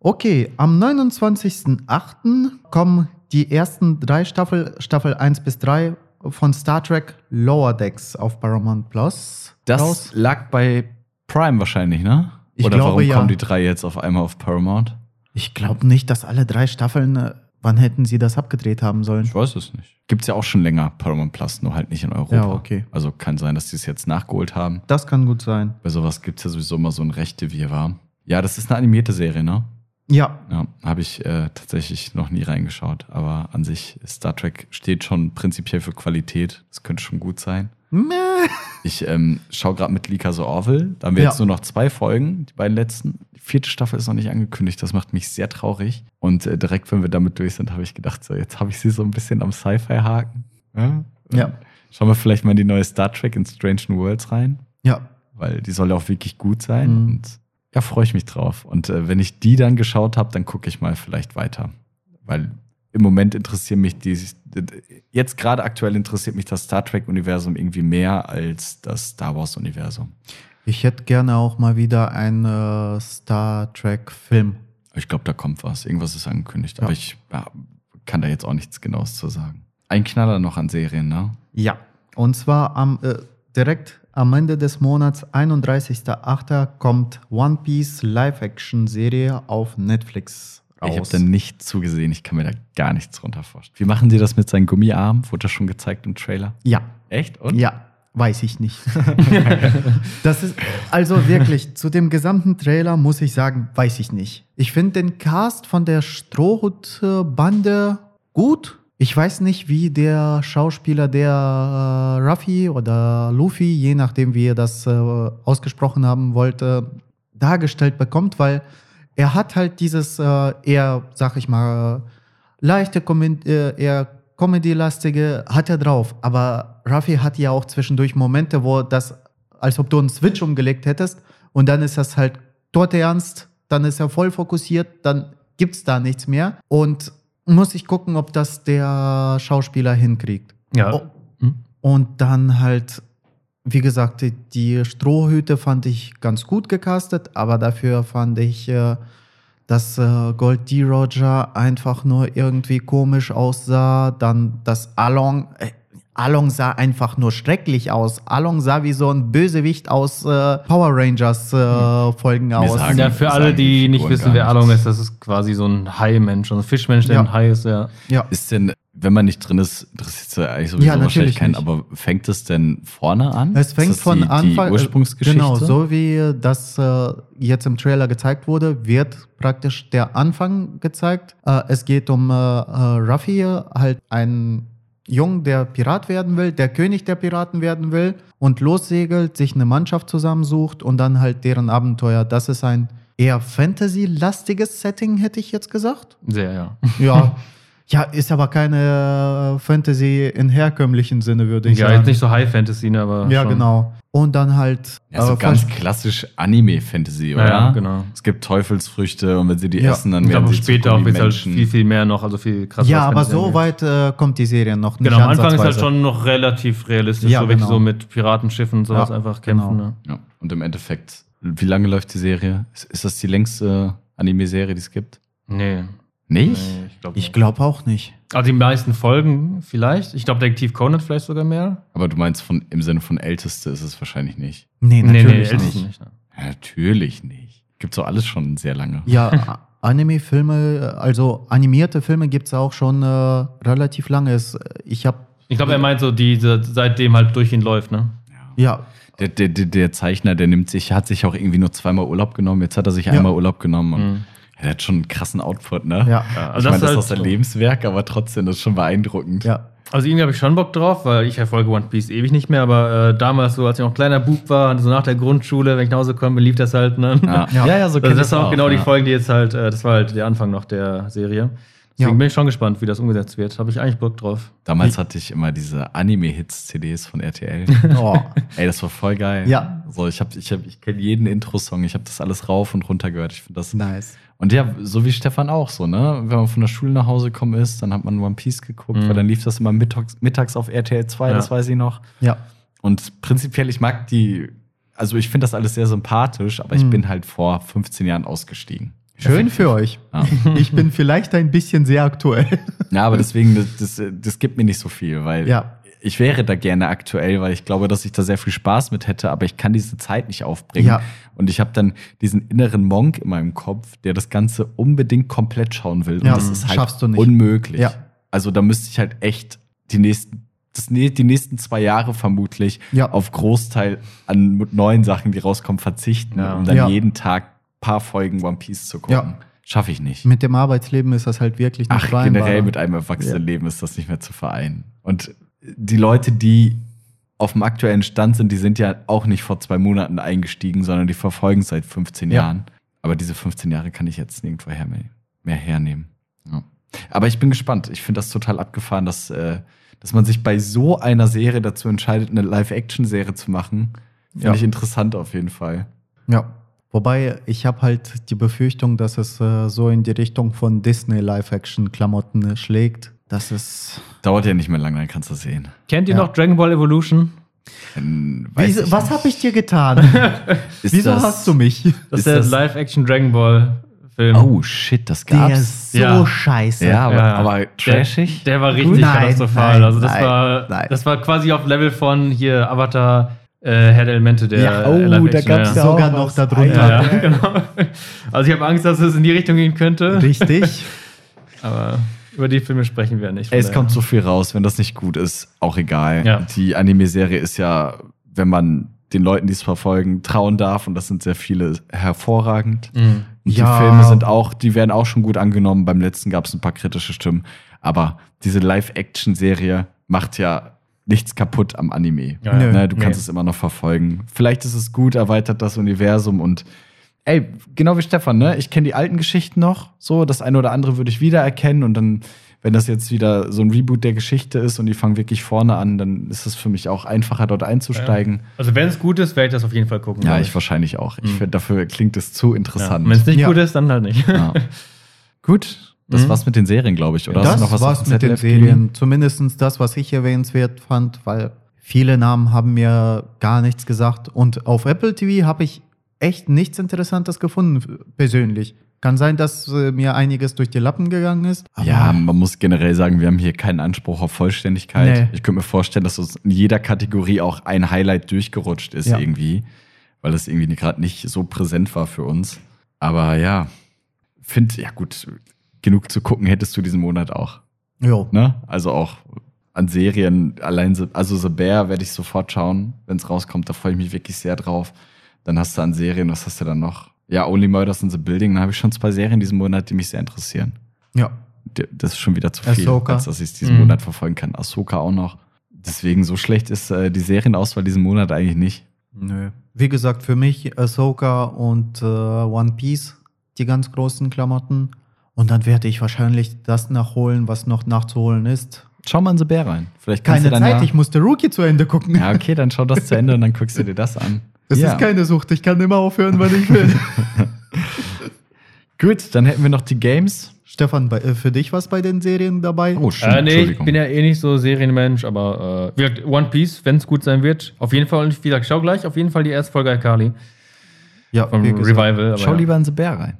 Okay, am 29.08. kommen die ersten drei Staffel, Staffel 1 bis 3 von Star Trek Lower Decks auf Paramount Plus. Das raus. lag bei Prime wahrscheinlich, ne? Ich Oder glaube, warum ja. kommen die drei jetzt auf einmal auf Paramount? Ich glaube nicht, dass alle drei Staffeln, äh, wann hätten sie das abgedreht haben sollen? Ich weiß es nicht. Gibt's ja auch schon länger Paramount Plus, nur halt nicht in Europa. Ja, okay. Also kann sein, dass die es jetzt nachgeholt haben. Das kann gut sein. Bei sowas gibt's ja sowieso immer so ein rechte Wirrwarr. Ja, das ist eine animierte Serie, ne? Ja, Ja, habe ich äh, tatsächlich noch nie reingeschaut. Aber an sich, Star Trek steht schon prinzipiell für Qualität. Das könnte schon gut sein. Ich ähm, schaue gerade mit Lika so Orville. Da haben wir Ja. jetzt nur noch zwei Folgen, die beiden letzten. Die vierte Staffel ist noch nicht angekündigt. Das macht mich sehr traurig. Und äh, direkt, wenn wir damit durch sind, habe ich gedacht, so, jetzt habe ich sie so ein bisschen am Sci-Fi-Haken. Ja. Ja. Schauen wir vielleicht mal in die neue Star Trek in Strange New Worlds rein, ja. weil die soll ja auch wirklich gut sein. Mhm. Und ja, freue ich mich drauf. Und äh, wenn ich die dann geschaut habe, dann gucke ich mal vielleicht weiter. Weil im Moment interessieren mich die, jetzt gerade aktuell interessiert mich das Star Trek-Universum irgendwie mehr als das Star Wars-Universum. Ich hätte gerne auch mal wieder einen Star Trek-Film. Ich glaube, da kommt was. Irgendwas ist angekündigt. Ja. Aber ich ja, kann da jetzt auch nichts Genaues zu sagen. Ein Knaller noch an Serien, ne? Ja. Und zwar am, äh, direkt am Ende des Monats, 31.08., kommt One Piece Live-Action-Serie auf Netflix raus. Ich habe da nicht zugesehen. Ich kann mir da gar nichts drunter vorstellen. Wie machen die das mit seinen Gummiarmen? Wurde das schon gezeigt im Trailer? ja. Echt? Und? Ja, weiß ich nicht. das ist, also wirklich, zu dem gesamten Trailer muss ich sagen, weiß ich nicht. Ich finde den Cast von der Strohhut-Bande gut. Ich weiß nicht, wie der Schauspieler, der äh, Ruffy oder Luffy, je nachdem, wie ihr das äh, ausgesprochen haben wollte, dargestellt bekommt, weil er hat halt dieses äh, eher, sag ich mal, leichte, Comedy- äh, eher Comedy-lastige hat er drauf. Aber Ruffy hat ja auch zwischendurch Momente, wo das, als ob du einen Switch umgelegt hättest und dann ist das halt dort ernst, dann ist er voll fokussiert, dann gibt's da nichts mehr. Und muss ich gucken, ob das der Schauspieler hinkriegt. Ja. Oh. Hm? Und dann halt, wie gesagt, die, die Strohhüte fand ich ganz gut gecastet, aber dafür fand ich, äh, dass äh, Gold D. Roger einfach nur irgendwie komisch aussah. Dann das Along. Äh, Along sah einfach nur schrecklich aus. Along sah wie so ein Bösewicht aus äh, Power Rangers äh, Folgen aus. sagen- Ja, für alle, die nicht wissen, wer. Along ist, das ist quasi so ein Hai-Mensch, so ein Fischmensch, der Ja. ein Hai ist, ja. Ja. Ist denn, wenn man nicht drin ist, interessiert es ja eigentlich sowieso Ja, natürlich wahrscheinlich keinen, nicht. aber fängt es denn vorne an? Es fängt ist das von die, Anfang Die Ursprungsgeschichte? Genau, so wie das äh, jetzt im Trailer gezeigt wurde, wird praktisch der Anfang gezeigt. Äh, es geht um äh, äh, Ruffy, halt ein Jungen, der Pirat werden will, der König der Piraten werden will und lossegelt, sich eine Mannschaft zusammensucht und dann halt deren Abenteuer. Das ist ein eher Fantasy-lastiges Setting, hätte ich jetzt gesagt. Sehr, ja. Ja. Ja, ist aber keine äh, Fantasy in herkömmlichen Sinne, würde ich ja, sagen. jetzt nicht so High Fantasy, ne, aber. ja, schon. genau. Und dann halt. Ja, so ganz klassisch Anime-Fantasy, oder? Ja, genau. Es gibt Teufelsfrüchte und wenn sie die Ja. essen, dann Ich werden glaube, sie später auch wird halt Menschen. viel, viel mehr noch, also viel krasser. ja, aber so weit äh, kommt die Serie noch nicht. Genau, am Anfang ist halt schon noch relativ realistisch, Ja, so wirklich genau. so mit Piratenschiffen und sowas Ja, einfach kämpfen. genau. Ne? Ja. Und im Endeffekt, wie lange läuft die Serie? Ist, ist das die längste Anime-Serie, die es gibt? Nee. Nicht? nee ich glaube Ich glaube auch nicht. Also die meisten Folgen vielleicht. Ich glaube, Detektiv Conan vielleicht sogar mehr. Aber du meinst von, im Sinne von Älteste ist es wahrscheinlich nicht. Nee, natürlich älteste nicht. nicht. ne? Ja, natürlich nicht. Gibt's doch alles schon sehr lange. Ja, Anime-Filme, also animierte Filme gibt es auch schon äh, relativ lange. Es, ich habe, Ich glaube, er meint so, die die seitdem halt durchgehend läuft, ne? ja, Der, der, der, der Zeichner, der nimmt sich, hat sich auch irgendwie nur zweimal Urlaub genommen. Jetzt hat er sich Ja. einmal Urlaub genommen. Er hat schon einen krassen Output, ne? ja, Ja, Ich also meine, das das ist halt auch sein Lebenswerk, aber trotzdem, das ist schon beeindruckend. ja. Also irgendwie habe ich schon Bock drauf, weil ich verfolge One Piece ewig nicht mehr, aber äh, damals so, als ich noch kleiner Bub war, so nach der Grundschule, wenn ich nach Hause komme, lief das halt, ne? Ja, Ja. ja, ja, so Also das sind auch genau die ja. Folgen, die jetzt halt, äh, das war halt der Anfang noch der Serie. Deswegen Ja. bin ich schon gespannt, wie das umgesetzt wird. Habe ich eigentlich Bock drauf. Damals hatte ich immer diese Anime-Hits-CDs von RTL. Oh. Ey, das war voll geil. Ja. So, ich hab, ich hab, ich kenne jeden Intro-Song, ich habe das alles rauf und runter gehört. Ich finde das. nice. Und ja, so wie Stefan auch so, ne? Wenn man von der Schule nach Hause gekommen ist, dann hat man One Piece geguckt, Mhm. weil dann lief das immer mittags, mittags auf RTL 2, Ja. das weiß ich noch. Ja, Und prinzipiell, ich mag die, also ich finde das alles sehr sympathisch, aber ich Mhm. bin halt vor 15 Jahren ausgestiegen. schön für euch. Ja. Ich bin vielleicht ein bisschen sehr aktuell. Ja, aber deswegen, das, das, das gibt mir nicht so viel, weil Ja. Ich wäre da gerne aktuell, weil ich glaube, dass ich da sehr viel Spaß mit hätte, aber ich kann diese Zeit nicht aufbringen. Ja. Und ich habe dann diesen inneren Monk in meinem Kopf, der das Ganze unbedingt komplett schauen will. Und Ja, das ist halt schaffst du nicht. unmöglich. Ja. Also da müsste ich halt echt die nächsten, das, die nächsten zwei Jahre vermutlich Ja. auf Großteil an neuen Sachen, die rauskommen, verzichten, Ja. um dann Ja. jeden Tag paar Folgen One Piece zu gucken. Ja. Schaffe ich nicht. Mit dem Arbeitsleben ist das halt wirklich nicht Ach, vereinbar. generell mit einem Erwachsenenleben ist das nicht mehr zu vereinen. Und die Leute, die auf dem aktuellen Stand sind, die sind ja auch nicht vor zwei Monaten eingestiegen, sondern die verfolgen es seit 15 Ja. Jahren. Aber diese 15 Jahre kann ich jetzt nirgendwo her mehr, mehr hernehmen. Ja. Aber ich bin gespannt. Ich finde das total abgefahren, dass, äh, dass man sich bei so einer Serie dazu entscheidet, eine Live-Action-Serie zu machen. Finde Ja. ich interessant auf jeden Fall. Ja. Wobei ich habe halt die Befürchtung, dass es äh, so in die Richtung von Disney Live-Action-Klamotten äh, schlägt. Das ist. Dauert ja nicht mehr lange, dann kannst du sehen. Kennt ihr Ja. noch Dragon Ball Evolution? Wieso, was habe ich dir getan? Wieso das- hast du mich? Das Ist der Live-Action Dragon Ball Film. Oh shit, das Der gab's. ist so Ja. scheiße. Ja, aber, Ja. aber trashig. Der, der war richtig Nein, katastrophal. nein, also das nein, war nein. das war quasi auf Level von hier Avatar äh, Herr der Elemente der Ja, oh, äh, da Live-Action, gab's ja. Sogar noch was. darunter. Ja, ja, genau. Also ich habe Angst, dass es in die Richtung gehen könnte. Richtig. Aber über die Filme sprechen wir nicht. Ey, es kommt so viel raus, wenn das nicht gut ist, auch egal. Ja. Die Anime-Serie ist ja, wenn man den Leuten, die es verfolgen, trauen darf, und das sind sehr viele, hervorragend. Mhm. Und Ja. die Filme sind auch, die werden auch schon gut angenommen. Beim letzten gab es ein paar kritische Stimmen. Aber diese Live-Action-Serie macht ja nichts kaputt am Anime. Ja, Nö. Ne, du kannst Nee. es immer noch verfolgen. Vielleicht ist es gut, erweitert das Universum und ey, genau wie Stefan, ne? Ich kenne die alten Geschichten noch, so das eine oder andere würde ich wiedererkennen und dann, wenn das jetzt wieder so ein Reboot der Geschichte ist und die fangen wirklich vorne an, dann ist es für mich auch einfacher, dort einzusteigen. Also wenn es gut ist, werde ich das auf jeden Fall gucken. Ja, glaub ich wahrscheinlich auch. Ich Mhm. finde, dafür klingt es zu Ja. interessant. Wenn es nicht Ja. gut ist, dann halt nicht. Ja. Gut, das Mhm. war's mit den Serien, glaube ich, oder? Hast das du noch was war's mit den? Serien. Zumindest das, was ich erwähnenswert fand, weil viele Namen haben mir gar nichts gesagt. Und auf Apple TV habe ich echt nichts Interessantes gefunden, persönlich. Kann sein, dass äh, mir einiges durch die Lappen gegangen ist. Ja, man muss generell sagen, wir haben hier keinen Anspruch auf Vollständigkeit. Nee. Ich könnte mir vorstellen, dass uns in jeder Kategorie auch ein Highlight durchgerutscht ist Ja. irgendwie, weil es irgendwie gerade nicht so präsent war für uns. Aber ja, finde, ja gut, genug zu gucken hättest du diesen Monat auch. Jo. Ne? Also auch an Serien, allein, also The Bear werde ich sofort schauen, wenn es rauskommt. Da freue ich mich wirklich sehr drauf. Dann hast du an Serien, was hast du dann noch? Ja, Only Murders in the Building, da habe ich schon zwei Serien diesen Monat, die mich sehr interessieren. Ja. das ist schon wieder zu viel, Ahsoka. als dass ich es diesen Mhm. Monat verfolgen kann. Ahsoka auch noch. Deswegen, so schlecht ist äh, die Serienauswahl diesen Monat eigentlich nicht. Nö. Wie gesagt, für mich Ahsoka und äh, One Piece, die ganz großen Klamotten. Und dann werde ich wahrscheinlich das nachholen, was noch nachzuholen ist. Schau mal in The Bear rein. Vielleicht kannst Keine du dann Zeit, ja, ich musste Rookie zu Ende gucken. Ja, okay, dann schau das zu Ende und dann guckst du dir das an. Das ja. ist keine Sucht, ich kann immer aufhören, wann ich will. Gut, dann hätten wir noch die Games. Stefan, bei, äh, für dich was bei den Serien dabei? Oh, stimmt. Äh, nee, ich bin ja eh nicht so Serienmensch, aber äh, wie gesagt, One Piece, wenn es gut sein wird, auf jeden Fall. Und wie gesagt, schau gleich auf jeden Fall die erste Folge Akali ja, vom. Revival. Aber Schau ja. lieber in The Bear rein.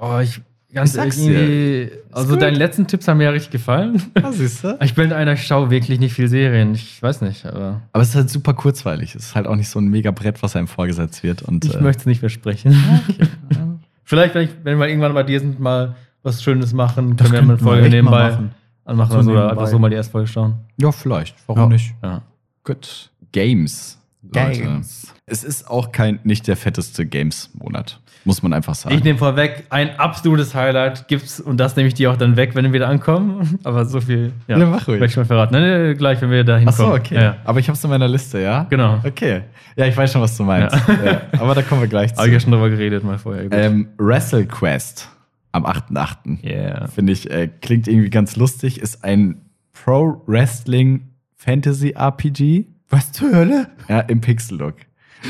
Oh, ich ganz Ich sag's irgendwie. Also gut. deine letzten Tipps haben mir ja richtig gefallen. Ah, siehst du? Ich bin einer, ich schaue wirklich nicht viel Serien. Ich weiß nicht, aber Aber es ist halt super kurzweilig. Es ist halt auch nicht so ein mega Brett, was einem vorgesetzt wird. Und, ich äh, möchte es nicht versprechen. Vielleicht, wenn, ich, wenn wir irgendwann bei dir sind, mal was Schönes machen, Das können wir mal eine Folge mal nebenbei machen. anmachen So oder so, oder nebenbei. einfach so mal die erste Folge schauen. Ja, vielleicht. Warum Ja. nicht? Ja. Gut. Games. Leute. Games. Es ist auch kein, nicht der fetteste Games-Monat. Muss man einfach sagen. Ich nehme vorweg, ein absolutes Highlight gibt's und das nehme ich dir auch dann weg, wenn wir wieder ankommen. Aber so viel, ja, Ja, mach ruhig. möchte ich mal verraten. Nein, nein, gleich, wenn wir da hinkommen. Ach so, okay. Ja, ja. Aber ich hab's in meiner Liste, ja? Genau. Okay. Ja, ich weiß schon, was du meinst. Ja. Aber da kommen wir gleich zu. Habe ich ja schon drüber geredet mal vorher. Ähm, WrestleQuest am 8.8. yeah. Finde ich, äh, klingt irgendwie ganz lustig. Ist ein Pro Wrestling Fantasy RPG. Was zur Hölle? Ja, im Pixel-Look.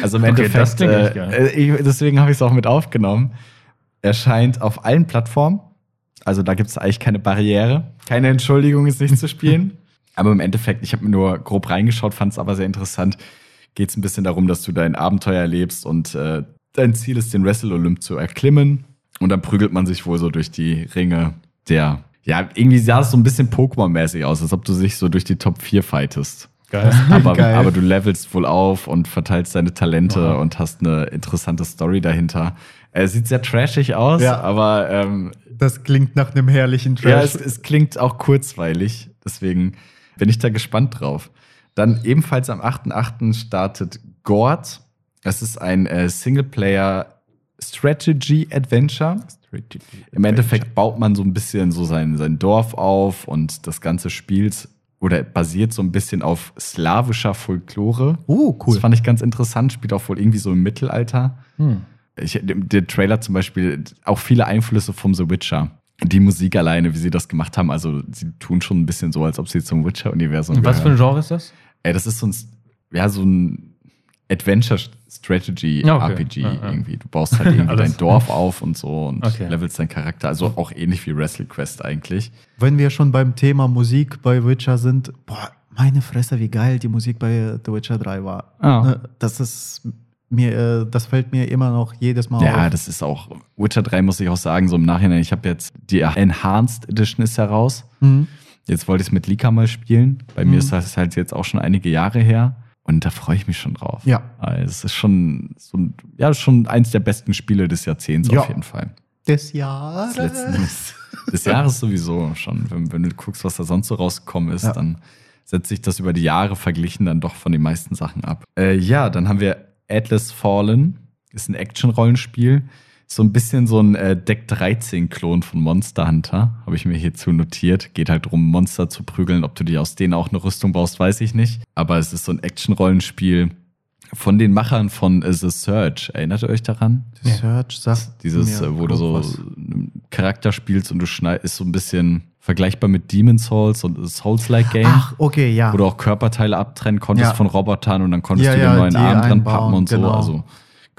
Also im Okay, Endeffekt, äh, ich, deswegen habe ich es auch mit aufgenommen. Erscheint auf allen Plattformen. Also da gibt es eigentlich keine Barriere. Keine Entschuldigung, es nicht zu spielen. Aber im Endeffekt, ich habe mir nur grob reingeschaut, fand es aber sehr interessant. Geht es ein bisschen darum, dass du dein Abenteuer erlebst und äh, dein Ziel ist, den Wrestle-Olymp zu erklimmen. Und dann prügelt man sich wohl so durch die Ringe der. Ja, irgendwie sah es so ein bisschen Pokémon-mäßig aus, als ob du dich so durch die Top 4 fightest. Geil. Aber, Geil. aber du levelst wohl auf und verteilst deine Talente Wow. und hast eine interessante Story dahinter. Er sieht sehr trashig aus, Ja. aber ähm, Das klingt nach einem herrlichen ja, Trash. es, es klingt auch kurzweilig. Deswegen bin ich da gespannt drauf. Dann ebenfalls am 8.8. startet Gord. Es ist ein äh, Singleplayer Strategy Adventure. Im Endeffekt baut man so ein bisschen so sein, sein Dorf auf und das ganze spielt oder basiert so ein bisschen auf slawischer Folklore. Das cool. fand ich ganz interessant, spielt auch wohl irgendwie so im Mittelalter. Hm. Ich, der Trailer zum Beispiel, auch viele Einflüsse vom The Witcher. Die Musik alleine, wie sie das gemacht haben, also sie tun schon ein bisschen so, als ob sie zum Witcher-Universum Und was für ein gehören. Genre ist das? Ey, das ist so ein, ja, so ein Adventure-Strategy Ja, okay. RPG Ja, ja. irgendwie. Du baust halt irgendwie dein Dorf auf und so und Okay. levelst deinen Charakter. Also auch ähnlich wie WrestleQuest eigentlich. Wenn wir schon beim Thema Musik bei Witcher sind, boah, meine Fresse, wie geil die Musik bei The Witcher 3 war. Ah. Ne, Das ist mir, äh, das fällt mir immer noch jedes Mal Ja, auf. das ist auch, Witcher 3 muss ich auch sagen, so im Nachhinein, ich habe jetzt, die Enhanced Edition ist heraus. Mhm. Jetzt wollte ich es mit Lika mal spielen. Bei Mhm. mir ist das halt jetzt auch schon einige Jahre her. Und da freue ich mich schon drauf. Ja. Also Es ist schon, so ein, ja, schon eins der besten Spiele des Jahrzehnts Ja. auf jeden Fall. Des Jahres. Des letzten des Jahres sowieso schon. Wenn, wenn du guckst, was da sonst so rausgekommen ist, Ja. dann setzt sich das über die Jahre verglichen dann doch von den meisten Sachen ab. Äh, ja, dann haben wir Atlas Fallen. Ist ein Action-Rollenspiel. So ein bisschen so ein äh, Deck 13-Klon von Monster Hunter, habe ich mir hierzu notiert. Geht halt darum, Monster zu prügeln. Ob du dir aus denen auch eine Rüstung baust, weiß ich nicht. Aber es ist so ein Action-Rollenspiel von den Machern von äh, The Search. Erinnert ihr euch daran? The Search sagt Dieses, mir äh, wo du so was. einen Charakter spielst und du schneidest, ist so ein bisschen vergleichbar mit Demon's Souls und Souls-like Game, Ach, okay, ja. wo du auch Körperteile abtrennen konntest Ja. von Robotern und dann konntest Ja, du dir ja, einen neuen Arm dran pappen und so. genau. Also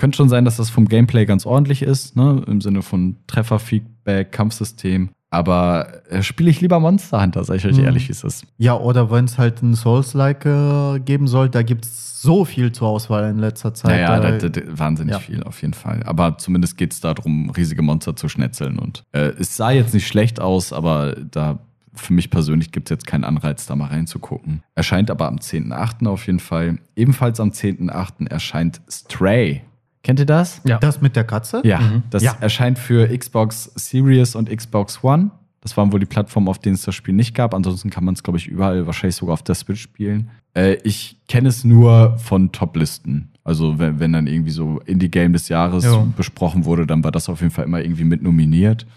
könnte schon sein, dass das vom Gameplay ganz ordentlich ist, ne? im Sinne von Treffer-Feedback, Kampfsystem. Aber äh, spiele ich lieber Monster Hunter, sag ich euch Mhm. ehrlich, wie es ist. Ja, oder wenn es halt ein Souls-like äh, geben soll, da gibt es so viel zur Auswahl in letzter Zeit. Naja, Da- da, da, da, wahnsinnig ja. viel auf jeden Fall. Aber zumindest geht es darum, riesige Monster zu schnetzeln. Und äh, es sah jetzt nicht schlecht aus, aber da für mich persönlich gibt es jetzt keinen Anreiz, da mal reinzugucken. Erscheint aber am 10.8. auf jeden Fall. Ebenfalls am 10.8. erscheint Stray. Kennt ihr das? Ja. Das mit der Katze? Ja, Mhm. das Ja. erscheint für Xbox Series und Xbox One. Das waren wohl die Plattformen, auf denen es das Spiel nicht gab. Ansonsten kann man es, glaube ich, überall, wahrscheinlich sogar auf der Switch spielen. Äh, ich kenne es nur von Top-Listen. Also, wenn, wenn dann irgendwie so Indie-Game des Jahres Jo. besprochen wurde, dann war das auf jeden Fall immer irgendwie mit nominiert.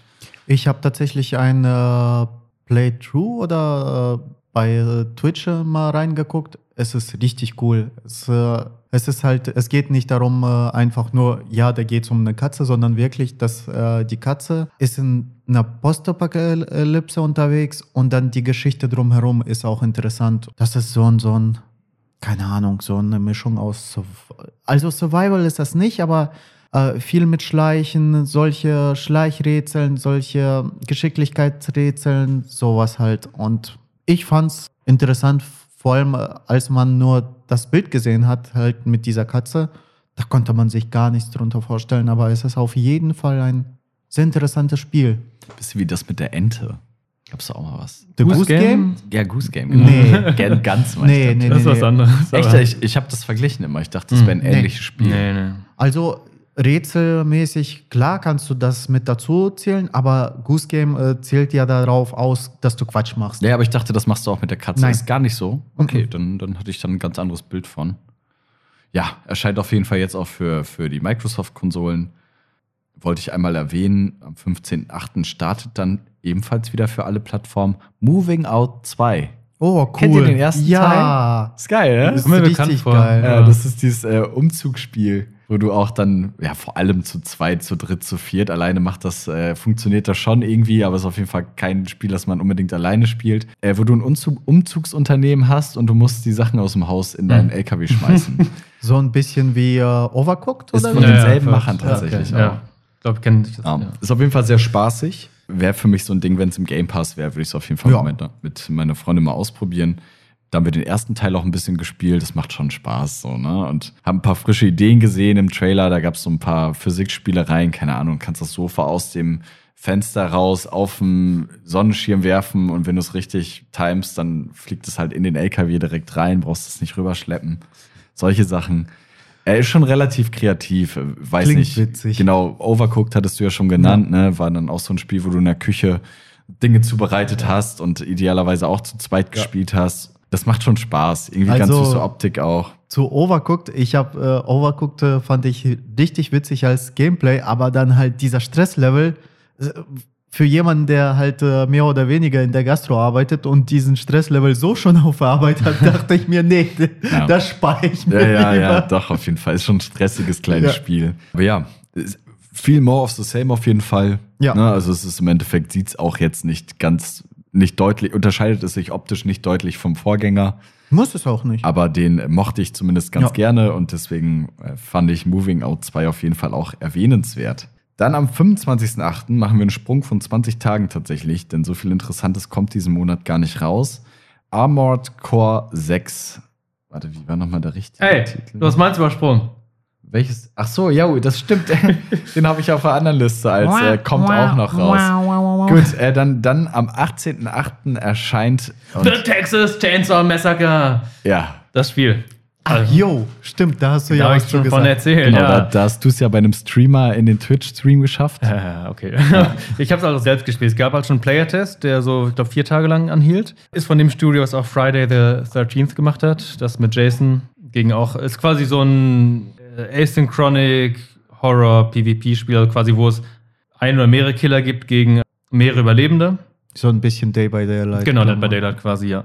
Ich habe tatsächlich ein äh, Playthrough oder äh, bei Twitch äh, mal reingeguckt. Es ist richtig cool. Es, äh, es ist halt, es geht nicht darum, äh, einfach nur, ja, da geht es um eine Katze, sondern wirklich, dass äh, die Katze ist in einer Postapokalypse unterwegs und dann die Geschichte drumherum ist auch interessant. Das ist so ein, so ein, keine Ahnung, so eine Mischung aus, also Survival ist das nicht, aber äh, viel mit Schleichen, solche Schleichrätseln, solche Geschicklichkeitsrätseln, sowas halt. Und ich fand's interessant, vor allem äh, als man nur das Bild gesehen hat, halt mit dieser Katze. Da konnte man sich gar nichts drunter vorstellen, aber es ist auf jeden Fall ein sehr interessantes Spiel. Bisschen wie das mit der Ente. Gab's da auch mal was? The Goose Goose Game? Game? Ja, Goose Game, genau. Nee. Ganz meine Nee, nee, das. Ist was anderes. Echt, ich, ich habe das verglichen immer. Ich dachte, das wäre ein Nee. ähnliches Spiel. Nee, nee. Also rätselmäßig, klar kannst du das mit dazu zählen, aber Goose Game äh, zählt ja darauf aus, dass du Quatsch machst. Ja, aber ich dachte, das machst du auch mit der Katze. Nein. Ist gar nicht so. Okay, Mhm. dann, dann hatte ich dann ein ganz anderes Bild von. Ja, erscheint auf jeden Fall jetzt auch für, für die Microsoft-Konsolen. Wollte ich einmal erwähnen, am 15.08. startet dann ebenfalls wieder für alle Plattformen Moving Out 2. Oh, cool. Kennt ihr den ersten ja. Ist geil, ne? Ist richtig geil. Ja, das ist dieses äh, Umzugsspiel, wo du auch dann, ja, vor allem zu zweit, zu dritt, zu viert, alleine macht das, äh, funktioniert das schon irgendwie, aber es ist auf jeden Fall kein Spiel, das man unbedingt alleine spielt. Äh, wo du ein Umzug Umzugsunternehmen hast und du musst die Sachen aus dem Haus in deinen LKW schmeißen. So ein bisschen wie äh, Overcooked ist oder von so? Ja, ja, denselben voll. Machern Ja, tatsächlich Ja, auch. ich glaube, kenne ich das. Ja. Ja. Ist auf jeden Fall sehr spaßig. Wäre für mich so ein Ding, wenn es im Game Pass wäre, würde ich es auf jeden Fall Ja. mit, mit meiner Freundin mal ausprobieren. Da haben wir den ersten Teil auch ein bisschen gespielt. Das macht schon Spaß, so, ne? Und haben ein paar frische Ideen gesehen im Trailer. Da gab es so ein paar Physikspielereien, keine Ahnung, kannst das Sofa aus dem Fenster raus auf den Sonnenschirm werfen und wenn du es richtig timest, dann fliegt es halt in den LKW direkt rein, brauchst es nicht rüberschleppen. Solche Sachen. Er ist schon relativ kreativ, äh, weiß Klingt nicht. witzig. Genau, Overcooked hattest du ja schon genannt, ne? War dann auch so ein Spiel, wo du in der Küche Dinge zubereitet hast und idealerweise auch zu zweit gespielt hast. Das macht schon Spaß. Irgendwie ganz Also- süße Optik auch. Zu Overcooked, ich habe äh, Overcooked äh, fand ich richtig witzig als Gameplay, aber dann halt dieser Stresslevel äh, für jemanden, der halt äh, mehr oder weniger in der Gastro arbeitet und diesen Stresslevel so schon auf Arbeit hat, dachte ich mir, nee, Ja. das spare ich mir Ja, ja, ja, lieber. doch, auf jeden Fall. Ist schon ein stressiges kleines Ja. Spiel. Aber ja, viel more of the same auf jeden Fall. Ja. Ne? Also es ist im Endeffekt, sieht es auch jetzt nicht ganz, nicht deutlich, unterscheidet es sich optisch nicht deutlich vom Vorgänger. Muss es auch nicht. Aber den mochte ich zumindest ganz Ja. gerne und deswegen äh, fand ich Moving Out 2 auf jeden Fall auch erwähnenswert. Dann am 25.08. machen wir einen Sprung von 20 Tagen tatsächlich, denn so viel Interessantes kommt diesen Monat gar nicht raus. Armored Core 6. Warte, wie war nochmal der richtige Hey, Titel? du hast meins übersprungen. Welches? Ach so, ja, das stimmt. Den habe ich auf der anderen Liste als äh, kommt auch noch raus. Gut, äh, dann, dann am 18.08. erscheint. The Texas Chainsaw Massacre. ja, Das Spiel. Ach, yo, stimmt, da hast du Da ja was zu schon von gesagt. erzählt. genau, ja. da, da hast du es ja bei einem Streamer in den Twitch-Stream geschafft. Ja, okay. ich habe es also selbst gespielt. Es gab halt schon einen Player-Test, der so, ich glaube, vier Tage lang anhielt. Ist von dem Studio, was auch Friday the 13th gemacht hat. Das mit Jason gegen auch, ist quasi so ein Asynchronic Horror-PvP-Spiel, also quasi, wo es ein oder mehrere Killer gibt gegen mehrere Überlebende. So ein bisschen Day by Daylight. Genau, Dead by Daylight quasi, ja.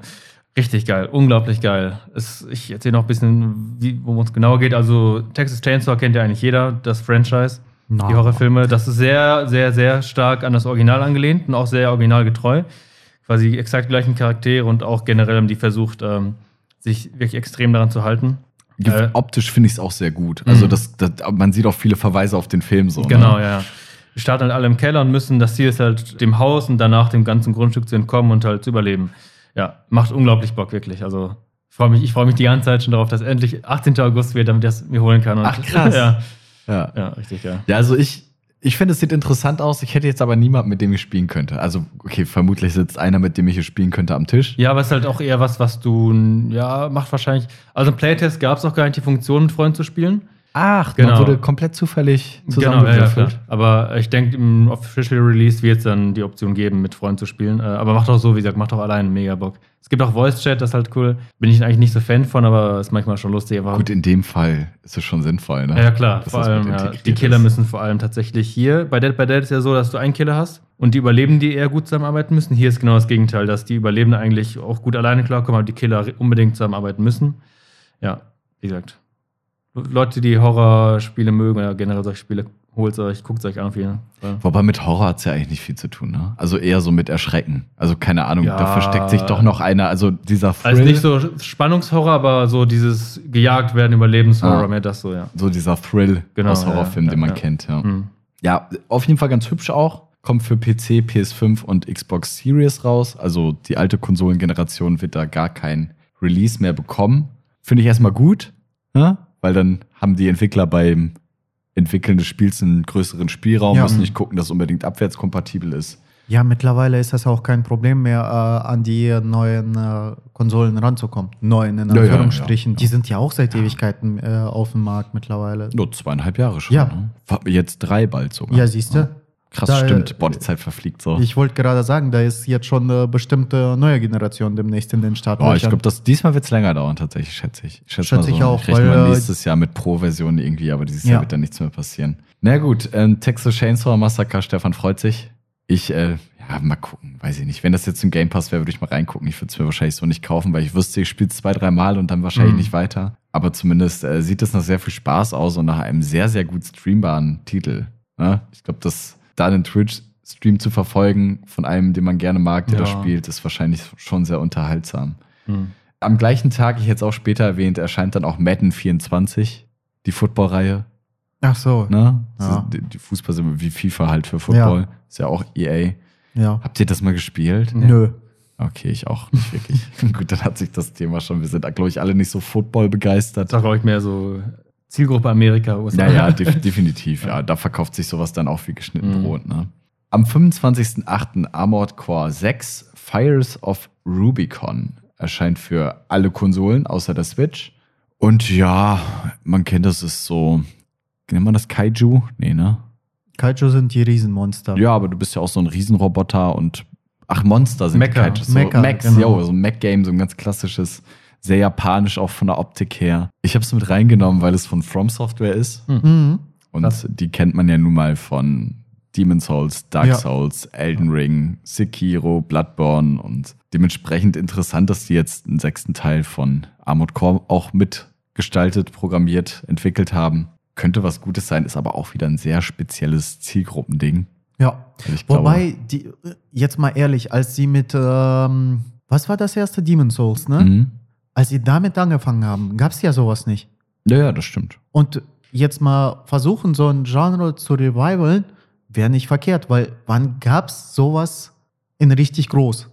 Richtig geil, unglaublich geil. Es, ich erzähle noch ein bisschen, wie, worum es genauer geht. Also, Texas Chainsaw kennt ja eigentlich jeder, das Franchise, Na. die Horrorfilme. Das ist sehr, sehr, sehr stark an das Original angelehnt und auch sehr originalgetreu. Quasi exakt gleichen Charaktere und auch generell haben die versucht, ähm, sich wirklich extrem daran zu halten. Äh, Optisch finde ich es auch sehr gut. Also Mhm. das, das, man sieht auch viele Verweise auf den Film so. Genau, Ne? ja. Die starten halt alle im Keller und müssen, das Ziel ist halt, dem Haus und danach dem ganzen Grundstück zu entkommen und halt zu überleben. Ja, macht unglaublich Bock, wirklich. Also, ich freue mich, ich freue mich die ganze Zeit schon darauf, dass endlich 18. August wird, damit ich das mir holen kann. Und, Ach, krass. Ja, Ja. ja richtig, ja. ja, also ich, ich finde, es sieht interessant aus. Ich hätte jetzt aber niemanden, mit dem ich spielen könnte. Also, okay, vermutlich sitzt einer, mit dem ich hier spielen könnte, am Tisch. Ja, aber es ist halt auch eher was, was du, ja, macht wahrscheinlich. Also im Playtest gab es auch gar nicht die Funktion, mit Freunden zu spielen. Ach, Genau. man wurde komplett zufällig Genau, ja, ja, zusammengewürfelt. Aber ich denke, im Official Release wird es dann die Option geben, mit Freunden zu spielen. Äh, Aber macht auch so, wie gesagt, macht auch allein mega Bock. Es gibt auch Voice Chat, das ist halt cool. Bin ich eigentlich nicht so Fan von, aber ist manchmal schon lustig. Aber Gut, in dem Fall ist es schon sinnvoll, ne? ja, ja, klar. Dass Vor allem, ja, die Killer ist. müssen vor allem tatsächlich hier. Bei Dead by Dead ist ja so, dass du einen Killer hast und die Überlebenden, die eher gut zusammenarbeiten müssen. Hier ist genau das Gegenteil, dass die Überlebenden eigentlich auch gut alleine klarkommen, aber die Killer unbedingt zusammenarbeiten müssen. Ja, wie gesagt. Leute, die Horrorspiele mögen oder generell solche Spiele, holt euch, guckt euch an Fall. Wobei mit Horror hat es ja eigentlich nicht viel zu tun, ne? Also eher so mit Erschrecken. Also keine Ahnung, Ja. da versteckt sich doch noch einer, also dieser Thrill, Also nicht so Spannungshorror, aber so dieses gejagt werden, Überlebenshorror, Ah. mehr das so, ja. so dieser Thrill Genau, aus ja, Horrorfilmen, ja, den man ja. kennt, ja. Mhm. Ja, auf jeden Fall ganz hübsch auch. Kommt für PC, PS5 und Xbox Series raus. Also die alte Konsolengeneration wird da gar kein Release mehr bekommen. Finde ich erstmal gut, ne? Weil dann haben die Entwickler beim Entwickeln des Spiels einen größeren Spielraum, Ja. müssen nicht gucken, dass es unbedingt abwärtskompatibel ist. Ja, mittlerweile ist das auch kein Problem mehr, äh, an die neuen äh, Konsolen ranzukommen. Neuen in Anführungsstrichen. ja, ja. Die sind ja auch seit Ewigkeiten äh, auf dem Markt mittlerweile. Nur zweieinhalb Jahre schon. Ja. Ne? Jetzt drei bald sogar. Ja, siehst du? Krass, Da, stimmt. äh, Boah, die Zeit verfliegt so. Ich wollte gerade sagen, da ist jetzt schon eine bestimmte neue Generation demnächst in den Start. Oh, ich glaube, das diesmal wird es länger dauern, tatsächlich, schätze ich. Schätze Schätze ich auch, Ich rechne weil, mal äh, nächstes Jahr mit Pro-Version irgendwie, aber dieses Ja. Jahr wird dann nichts mehr passieren. Na gut, ähm, Texas Chainsaw Massacre, Stefan freut sich. Ich, äh, ja, mal gucken, weiß ich nicht. Wenn das jetzt im Game Pass wäre, würde ich mal reingucken. Ich würde es mir wahrscheinlich so nicht kaufen, weil ich wüsste, ich spiele es zwei, drei Mal und dann wahrscheinlich Mhm. nicht weiter. Aber zumindest äh, sieht es nach sehr viel Spaß aus und nach einem sehr, sehr gut streambaren Titel. Ne? Ich glaube, dass da einen Twitch-Stream zu verfolgen von einem, den man gerne mag, der Ja. das spielt, ist wahrscheinlich schon sehr unterhaltsam. Mhm. Am gleichen Tag, ich jetzt auch später erwähnt, erscheint dann auch Madden 24, die Football-Reihe. Ach so. Ne? Ja. Die, die Fußball sind wie FIFA halt für Football. Ist ja auch EA. Ja. Habt ihr das mal gespielt? Nö. Okay, ich auch nicht wirklich. Gut, dann hat sich das Thema schon. Wir sind, glaube ich, alle nicht so Football begeistert. Ist, glaube ich, mehr so Zielgruppe Amerika, USA. Ja, ja, def definitiv. Ja, da verkauft sich sowas dann auch wie geschnitten Mhm. Brot. Ne? Am 25.08. Armored Core 6 Fires of Rubicon erscheint für alle Konsolen außer der Switch. Und ja, man kennt das ist so. Nennt man das Kaiju? Nee, ne? Kaiju sind die Riesenmonster. Ja, aber du bist ja auch so ein Riesenroboter und. Ach, Monster sind Mecha. die Kaijus. So, Mecha, Max, genau. yo, so ein Mac-Game, so ein ganz klassisches, sehr japanisch auch von der Optik her. Ich habe es mit reingenommen, weil es von From Software ist. Mhm. Und Krass. die kennt man ja nun mal von Demon's Souls, Dark Ja. Souls, Elden Ring, Sekiro, Bloodborne und dementsprechend interessant, dass die jetzt einen sechsten Teil von Armored Core auch mitgestaltet, programmiert, entwickelt haben. Könnte was Gutes sein, ist aber auch wieder ein sehr spezielles Zielgruppending. Ja. Ich Wobei, die, jetzt mal ehrlich, als sie mit, ähm, was war das erste Demon Souls, ne? mhm. Als sie damit angefangen haben, gab es ja sowas nicht. ja, ja, das stimmt. Und jetzt mal versuchen, so ein Genre zu revivalen, wäre nicht verkehrt, weil wann gab es sowas in richtig groß?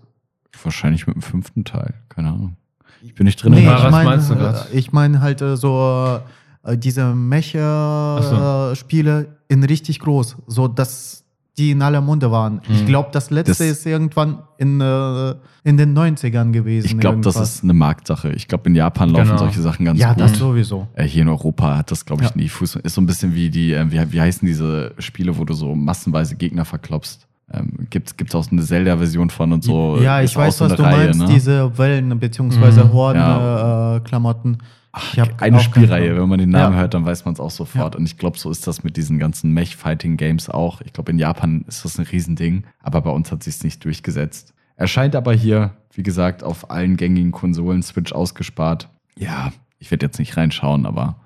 Wahrscheinlich mit dem fünften Teil, keine Ahnung. Ich bin nicht drin. Nee, ich was meine meinst du grad? ich mein halt äh, so äh, diese Mecha-Spiele in richtig groß, so dass die in aller Munde waren. Ich Mhm. glaube, das letzte Das- ist irgendwann in, äh, in den 90ern gewesen. ich glaube, das ist eine Marktsache. Ich glaube, in Japan laufen Genau. solche Sachen ganz Ja, gut. das sowieso. Äh, Hier in Europa hat das, glaube ich, Ja. nie Fuß. Ist so ein bisschen wie die, äh, wie, wie heißen diese Spiele, wo du so massenweise Gegner verklopst? Ähm, gibt es auch so eine Zelda-Version von und so. ja, ich weiß, so was du Reihe, meinst, ne? diese Wellen- bzw. Mhm. Horden-Klamotten. Ach, eine Spielreihe, wenn man den Namen Ja. hört, dann weiß man es auch sofort. Und ich glaube, so ist das mit diesen ganzen Mech-Fighting-Games auch. Ich glaube, in Japan ist das ein Riesending, aber bei uns hat sich nicht durchgesetzt. Erscheint aber hier, wie gesagt, auf allen gängigen Konsolen Switch ausgespart. Ja, ich werde jetzt nicht reinschauen, aber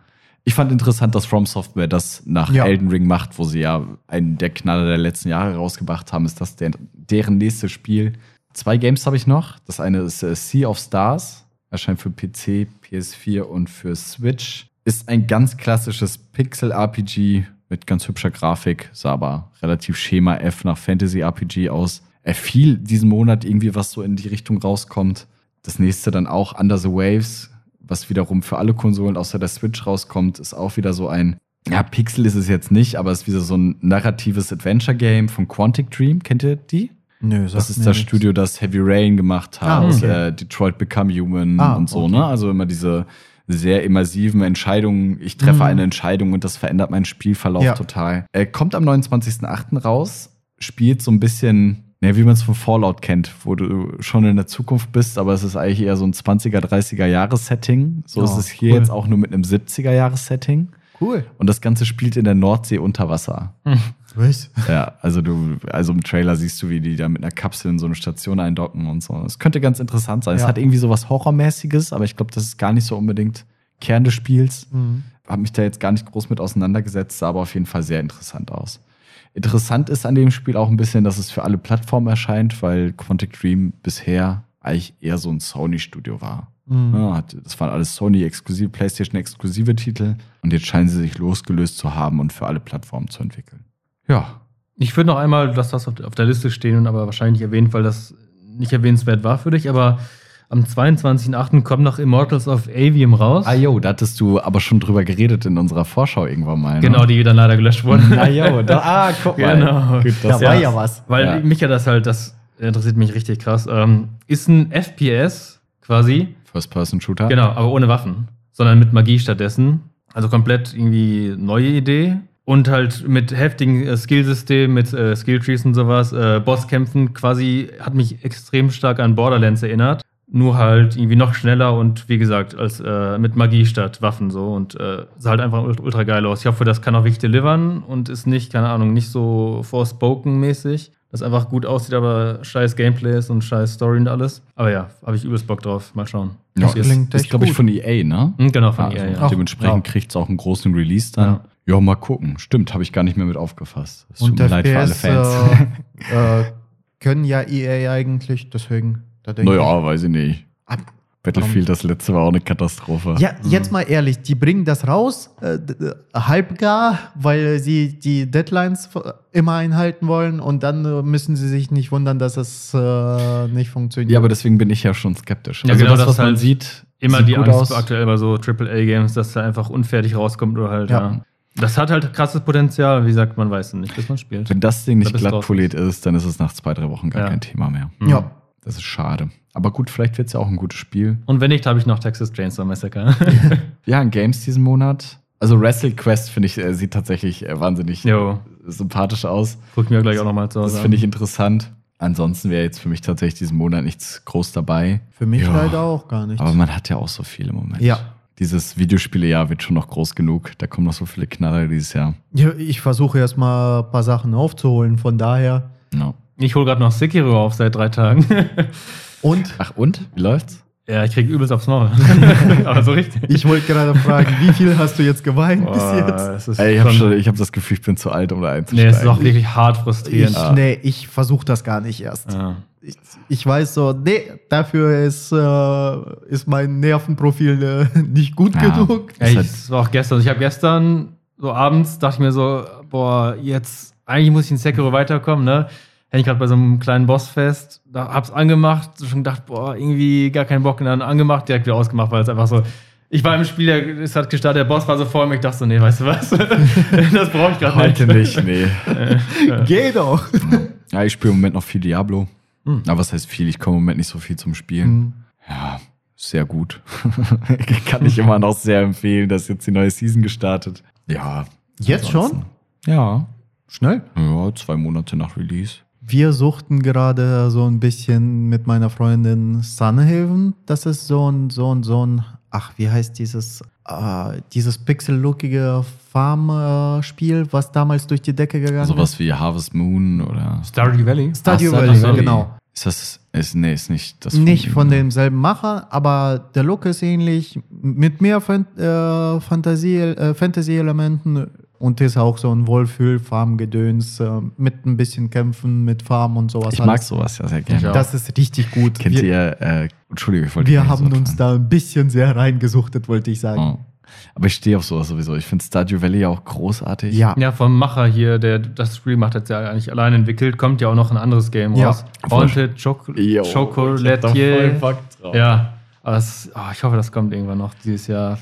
ich fand interessant, dass From Software das nach Ja. Elden Ring macht, wo sie ja einen der Knaller der letzten Jahre rausgebracht haben, ist das der, deren nächstes Spiel. Zwei Games habe ich noch. Das eine ist äh, Sea of Stars, erscheint für PC, PS4 und für Switch. Ist ein ganz klassisches Pixel-RPG mit ganz hübscher Grafik, sah aber relativ Schema F nach Fantasy-RPG aus. Er fiel diesen Monat irgendwie, was so in die Richtung rauskommt. Das nächste dann auch Under the Waves, was wiederum für alle Konsolen außer der Switch rauskommt, ist auch wieder so ein, ja, Pixel ist es jetzt nicht, aber es ist wieder so ein narratives Adventure-Game von Quantic Dream. Kennt ihr die? Nö, Das ist das nichts. Studio, das Heavy Rain gemacht hat, Ah, okay. äh, Detroit Become Human Ah, und so, okay. ne? Also immer diese sehr immersiven Entscheidungen. Ich treffe Mhm. eine Entscheidung und das verändert meinen Spielverlauf Ja. total. Er kommt am 29.08. raus, spielt so ein bisschen, ne, wie man es von Fallout kennt, wo du schon in der Zukunft bist, aber es ist eigentlich eher so ein 20er, 30er Jahres-Setting. So Ja, ist es hier cool. jetzt auch nur mit einem 70er Jahres-Setting. Cool. Und das Ganze spielt in der Nordsee unter Wasser. Was? Ja, also du, also im Trailer siehst du, wie die da mit einer Kapsel in so eine Station eindocken und so. Es könnte ganz interessant sein. Es Ja. hat irgendwie so was Horrormäßiges, aber ich glaube, das ist gar nicht so unbedingt Kern des Spiels. Mhm. Habe mich da jetzt gar nicht groß mit auseinandergesetzt, sah aber auf jeden Fall sehr interessant aus. Interessant ist an dem Spiel auch ein bisschen, dass es für alle Plattformen erscheint, weil Quantic Dream bisher eigentlich eher so ein Sony-Studio war. Mhm. Ja, das waren alles Sony-exklusive, PlayStation-exklusive Titel und jetzt scheinen sie sich losgelöst zu haben und für alle Plattformen zu entwickeln. Ja, Ich würde noch einmal, dass das auf der Liste stehen und aber wahrscheinlich nicht erwähnt, weil das nicht erwähnenswert war für dich, aber am 22.08. kommt noch Immortals of Avium raus. Ah jo, da hattest du aber schon drüber geredet in unserer Vorschau irgendwann mal. Ne? Genau, die dann leider gelöscht wurden. Na jo, da, ah, guck mal. Genau. Gut, Da das war ja- ja was. Weil Ja. mich ja das halt, das interessiert mich richtig krass. Ähm, ist ein FPS quasi, First-Person-Shooter. genau, aber ohne Waffen, sondern mit Magie stattdessen. Also komplett irgendwie neue Idee. Und halt mit heftigen äh, Skillsystemen, mit äh, Skilltrees und sowas, äh, Bosskämpfen quasi hat mich extrem stark an Borderlands erinnert. Nur halt irgendwie noch schneller und wie gesagt, als äh, mit Magie statt Waffen so. Und äh, sah halt einfach ultra, geil aus. Ich hoffe, das kann auch wirklich delivern und ist nicht, keine Ahnung, nicht so Forspoken-mäßig. Das einfach gut aussieht, aber scheiß Gameplay ist und scheiß Story und alles. Aber ja, habe ich übelst Bock drauf. Mal schauen. Ja, Das ist, klingt ist echt glaube ich, von EA, ne? Hm, genau, von Also ihr, ja. Dementsprechend Ja. kriegt es auch einen großen Release dann. Ja. Mal gucken. Stimmt, habe ich gar nicht mehr mit aufgefasst. Es tut mir leid für alle Fans. äh, äh, können ja EA eigentlich, deswegen. Da denke naja, weiß ich nicht. ich, ab- Battlefield, das letzte war auch eine Katastrophe. Ja, jetzt mal ehrlich, die bringen das raus, äh, halbgar, weil sie die Deadlines immer einhalten wollen und dann äh, müssen sie sich nicht wundern, dass es äh, nicht funktioniert. Ja, aber deswegen bin ich ja schon skeptisch. Ja, also genau, das, das was man halt sieht, immer sieht die gut Angst aus. aktuell bei so AAA-Games, dass da einfach unfertig rauskommt oder halt, Ja. ja. Das hat halt krasses Potenzial, wie gesagt, man weiß nicht, bis man spielt. Wenn das Ding nicht Da glatt poliert ist, dann ist es nach zwei, drei Wochen gar Ja. kein Thema mehr. Mhm. ja. Das ist schade. Aber gut, vielleicht wird es ja auch ein gutes Spiel. Und wenn nicht, habe ich noch Texas Chainsaw Massacre. Ja, in Games diesen Monat. Also Wrestle Quest, finde ich, äh, sieht tatsächlich äh, wahnsinnig jo, sympathisch aus. guck mir gleich auch nochmal zu Hause Das finde ich interessant. Ansonsten wäre jetzt für mich tatsächlich diesen Monat nichts groß dabei. Für mich Ja. leider auch gar nicht. Aber man hat ja auch so viele im Moment. Ja. Dieses Videospielejahr wird schon noch groß genug. Da kommen noch so viele Knaller dieses Jahr. Ja, ich versuche erst mal ein paar Sachen aufzuholen, von daher. Ja. Ich hole gerade noch Sekiro auf seit drei Tagen. Und Ach und? Wie läuft's? ja, ich krieg übelst aufs Maul. Aber so richtig. ich wollte gerade fragen, wie viel hast du jetzt geweint bis Boah, jetzt? es ist Ey, ich habe hab das Gefühl, ich bin zu alt, um da Nee, einzusteigen. es ist auch wirklich hart frustrierend. Ich, nee, ich versuche das gar nicht erst. Ja. Ich, ich weiß so, nee, dafür ist, äh, ist mein Nervenprofil äh, nicht gut Ja. genug. Ja, ich, halt- das war auch gestern. Ich habe gestern, so abends, dachte ich mir so, boah, jetzt, eigentlich muss ich in Sekiro weiterkommen, ne? Hätte ich gerade bei so einem kleinen Boss fest, da hab's angemacht, schon gedacht, boah, irgendwie gar keinen Bock, und dann angemacht, direkt wieder ausgemacht, weil es einfach so, ich war im Spiel, der- es hat gestartet, der Boss war so vor mir, ich dachte so, nee, weißt du was? das brauche ich gerade Heute nicht, nee. Geh doch. Ja, ich spiele im Moment noch viel Diablo. Hm. Aber was heißt viel? Ich komme im Moment nicht so viel zum Spielen. Hm. Ja, sehr gut. Kann ich immer noch sehr empfehlen, dass jetzt die neue Season gestartet. Ja. Jetzt ansonsten- Ja. Schnell. Ja, zwei Monate nach Release. Wir suchten gerade so ein bisschen mit meiner Freundin Sunhaven. Das ist so ein, so ein, so ein, ach, wie heißt dieses, äh, dieses pixellookige Farm-Spiel, was damals durch die Decke gegangen Sowas wie Harvest Moon oder. Stardew Valley? ist? Stardew Valley, Valley. genau. Ist das. Ist, nee, ist nicht das. Nicht von dem. demselben Macher, aber der Look ist ähnlich, mit mehr Fan äh, Fantasie, äh, Fantasy-Elementen und ist auch so ein Wohlfühl-Farmgedöns äh, mit ein bisschen Kämpfen, mit Farm und sowas. Ich mag alles. sowas ja sehr gerne. Das ist richtig gut. Kennt wir ihr. Äh, Entschuldigung, ich wollte wir haben so uns da ein bisschen sehr reingesuchtet, wollte ich sagen. Oh. Aber ich stehe auf sowas sowieso. Ich finde Stardew Valley ja auch großartig. Ja. Ja, vom Macher hier, der das Spiel macht, hat ja eigentlich allein entwickelt, kommt ja auch noch ein anderes Game Ja. raus. Haunted Chocolatier. Bock drauf. Ja, aber das, oh, ich hoffe, das kommt irgendwann noch dieses Jahr.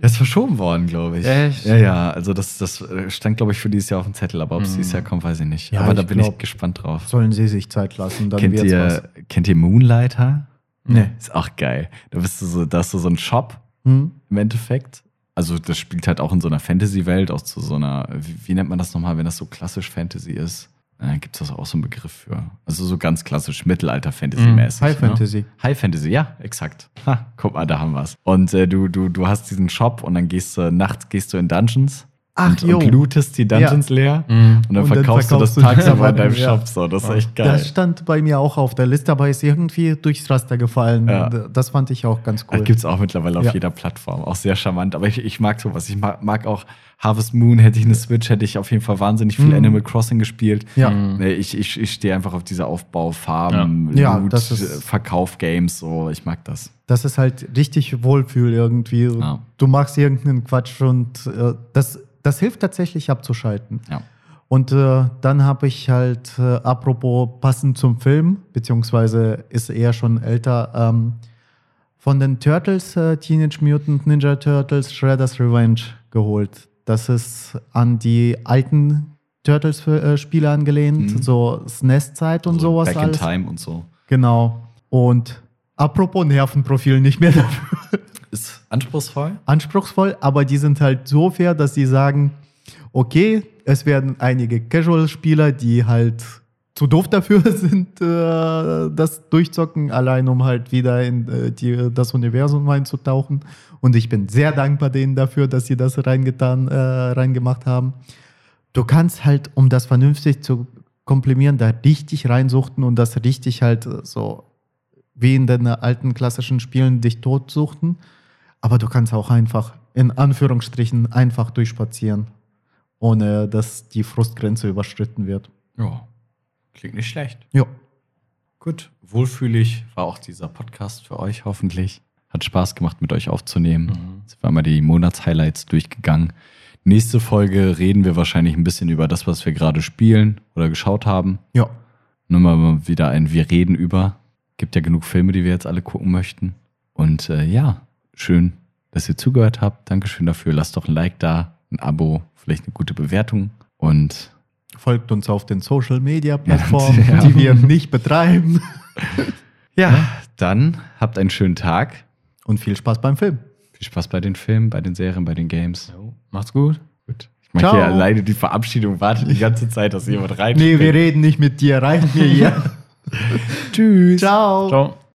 Er ist verschoben worden, glaube ich. Echt? Ja, ja. Also das, das äh, stand, glaube ich, für dieses Jahr auf dem Zettel. Aber ob es Mhm. dieses Jahr kommt, weiß ich nicht. Ja, aber da ich bin ich glaub- gespannt drauf. Sollen sie sich Zeit lassen, dann Kennt wird's ihr, was. kennt ihr Moonlighter? Nee. Ist auch geil. Da bist du so, da hast du so einen Shop Hm? im Endeffekt. Also das spielt halt auch in so einer Fantasy-Welt, auch zu so einer, wie, wie nennt man das nochmal, wenn das so klassisch Fantasy ist? Äh, Gibt es das auch so einen Begriff für? Also so ganz klassisch Mittelalter-Fantasy-mäßig. High ne? Fantasy. High Fantasy, ja, exakt. Ha, guck mal, da haben wir's. Und äh, du, du, du hast diesen Shop und dann gehst du nachts gehst du in Dungeons Ach, und, jo. und lootest die Dungeons leer Mhm. und dann Und dann verkaufst du das verkaufst tagsüber in deinem ja. Shop. So, das ist echt geil. Das stand bei mir auch auf der Liste, aber ist irgendwie durchs Raster gefallen. Ja. Das fand ich auch ganz cool. Das gibt es auch mittlerweile auf Ja. jeder Plattform. Auch sehr charmant. Aber ich, ich mag sowas. Ich mag, mag auch Harvest Moon. Hätte ich eine Switch, hätte ich auf jeden Fall wahnsinnig viel Mhm. Animal Crossing gespielt. Ja. Mhm. Ich, ich, ich stehe einfach auf diese Aufbau, Farben, Ja. Ja, Loot, das ist- Verkauf-Games. So. Ich mag das. Das ist halt richtig Wohlfühl irgendwie. Ja. Du machst irgendeinen Quatsch und äh, das, das hilft tatsächlich abzuschalten. Ja. Und äh, dann habe ich halt, äh, apropos passend zum Film, beziehungsweise ist eher schon älter, ähm, von den Turtles, äh, Teenage Mutant Ninja Turtles, Shredder's Revenge geholt. Das ist an die alten Turtles-Spiele angelehnt, Mhm. so SNES-Zeit und so sowas Back alles. in Time und so. Genau. Und apropos Nervenprofil, nicht mehr dafür Ist anspruchsvoll. anspruchsvoll, aber die sind halt so fair, dass sie sagen, okay, es werden einige Casual-Spieler, die halt zu doof dafür sind, äh, das durchzocken, allein um halt wieder in äh, die, das Universum einzutauchen. Und ich bin sehr dankbar denen dafür, dass sie das reingetan, äh, reingemacht haben. Du kannst halt, um das vernünftig zu komprimieren, da richtig reinsuchten und das richtig halt so wie in den alten klassischen Spielen dich totsuchten. Aber du kannst auch einfach, in Anführungsstrichen, einfach durchspazieren, ohne dass die Frustgrenze überschritten wird. Ja. Klingt nicht schlecht. Ja. Gut. Wohlfühlig war auch dieser Podcast für euch hoffentlich. Hat Spaß gemacht, mit euch aufzunehmen. Mhm. Jetzt waren wir die Monatshighlights durchgegangen. Nächste Folge reden wir wahrscheinlich ein bisschen über das, was wir gerade spielen oder geschaut haben. Ja. Nur mal wieder ein Wir reden über. Gibt ja genug Filme, die wir jetzt alle gucken möchten. Und äh, ja, schön, dass ihr zugehört habt. Dankeschön dafür. Lasst doch ein Like da, ein Abo, vielleicht eine gute Bewertung. Und Folgt uns auf den Social Media Plattformen, Ja. die wir nicht betreiben. ja, dann habt einen schönen Tag. Und viel Spaß beim Film. Viel Spaß bei den Filmen, bei den Serien, bei den Games. Jo. Macht's gut. Gut. Ich Ciao. hier alleine die Verabschiedung. Warte die ganze Zeit, dass jemand rein. Nee, wir reden nicht mit dir, reicht mir hier. Tschüss. Ciao. Ciao.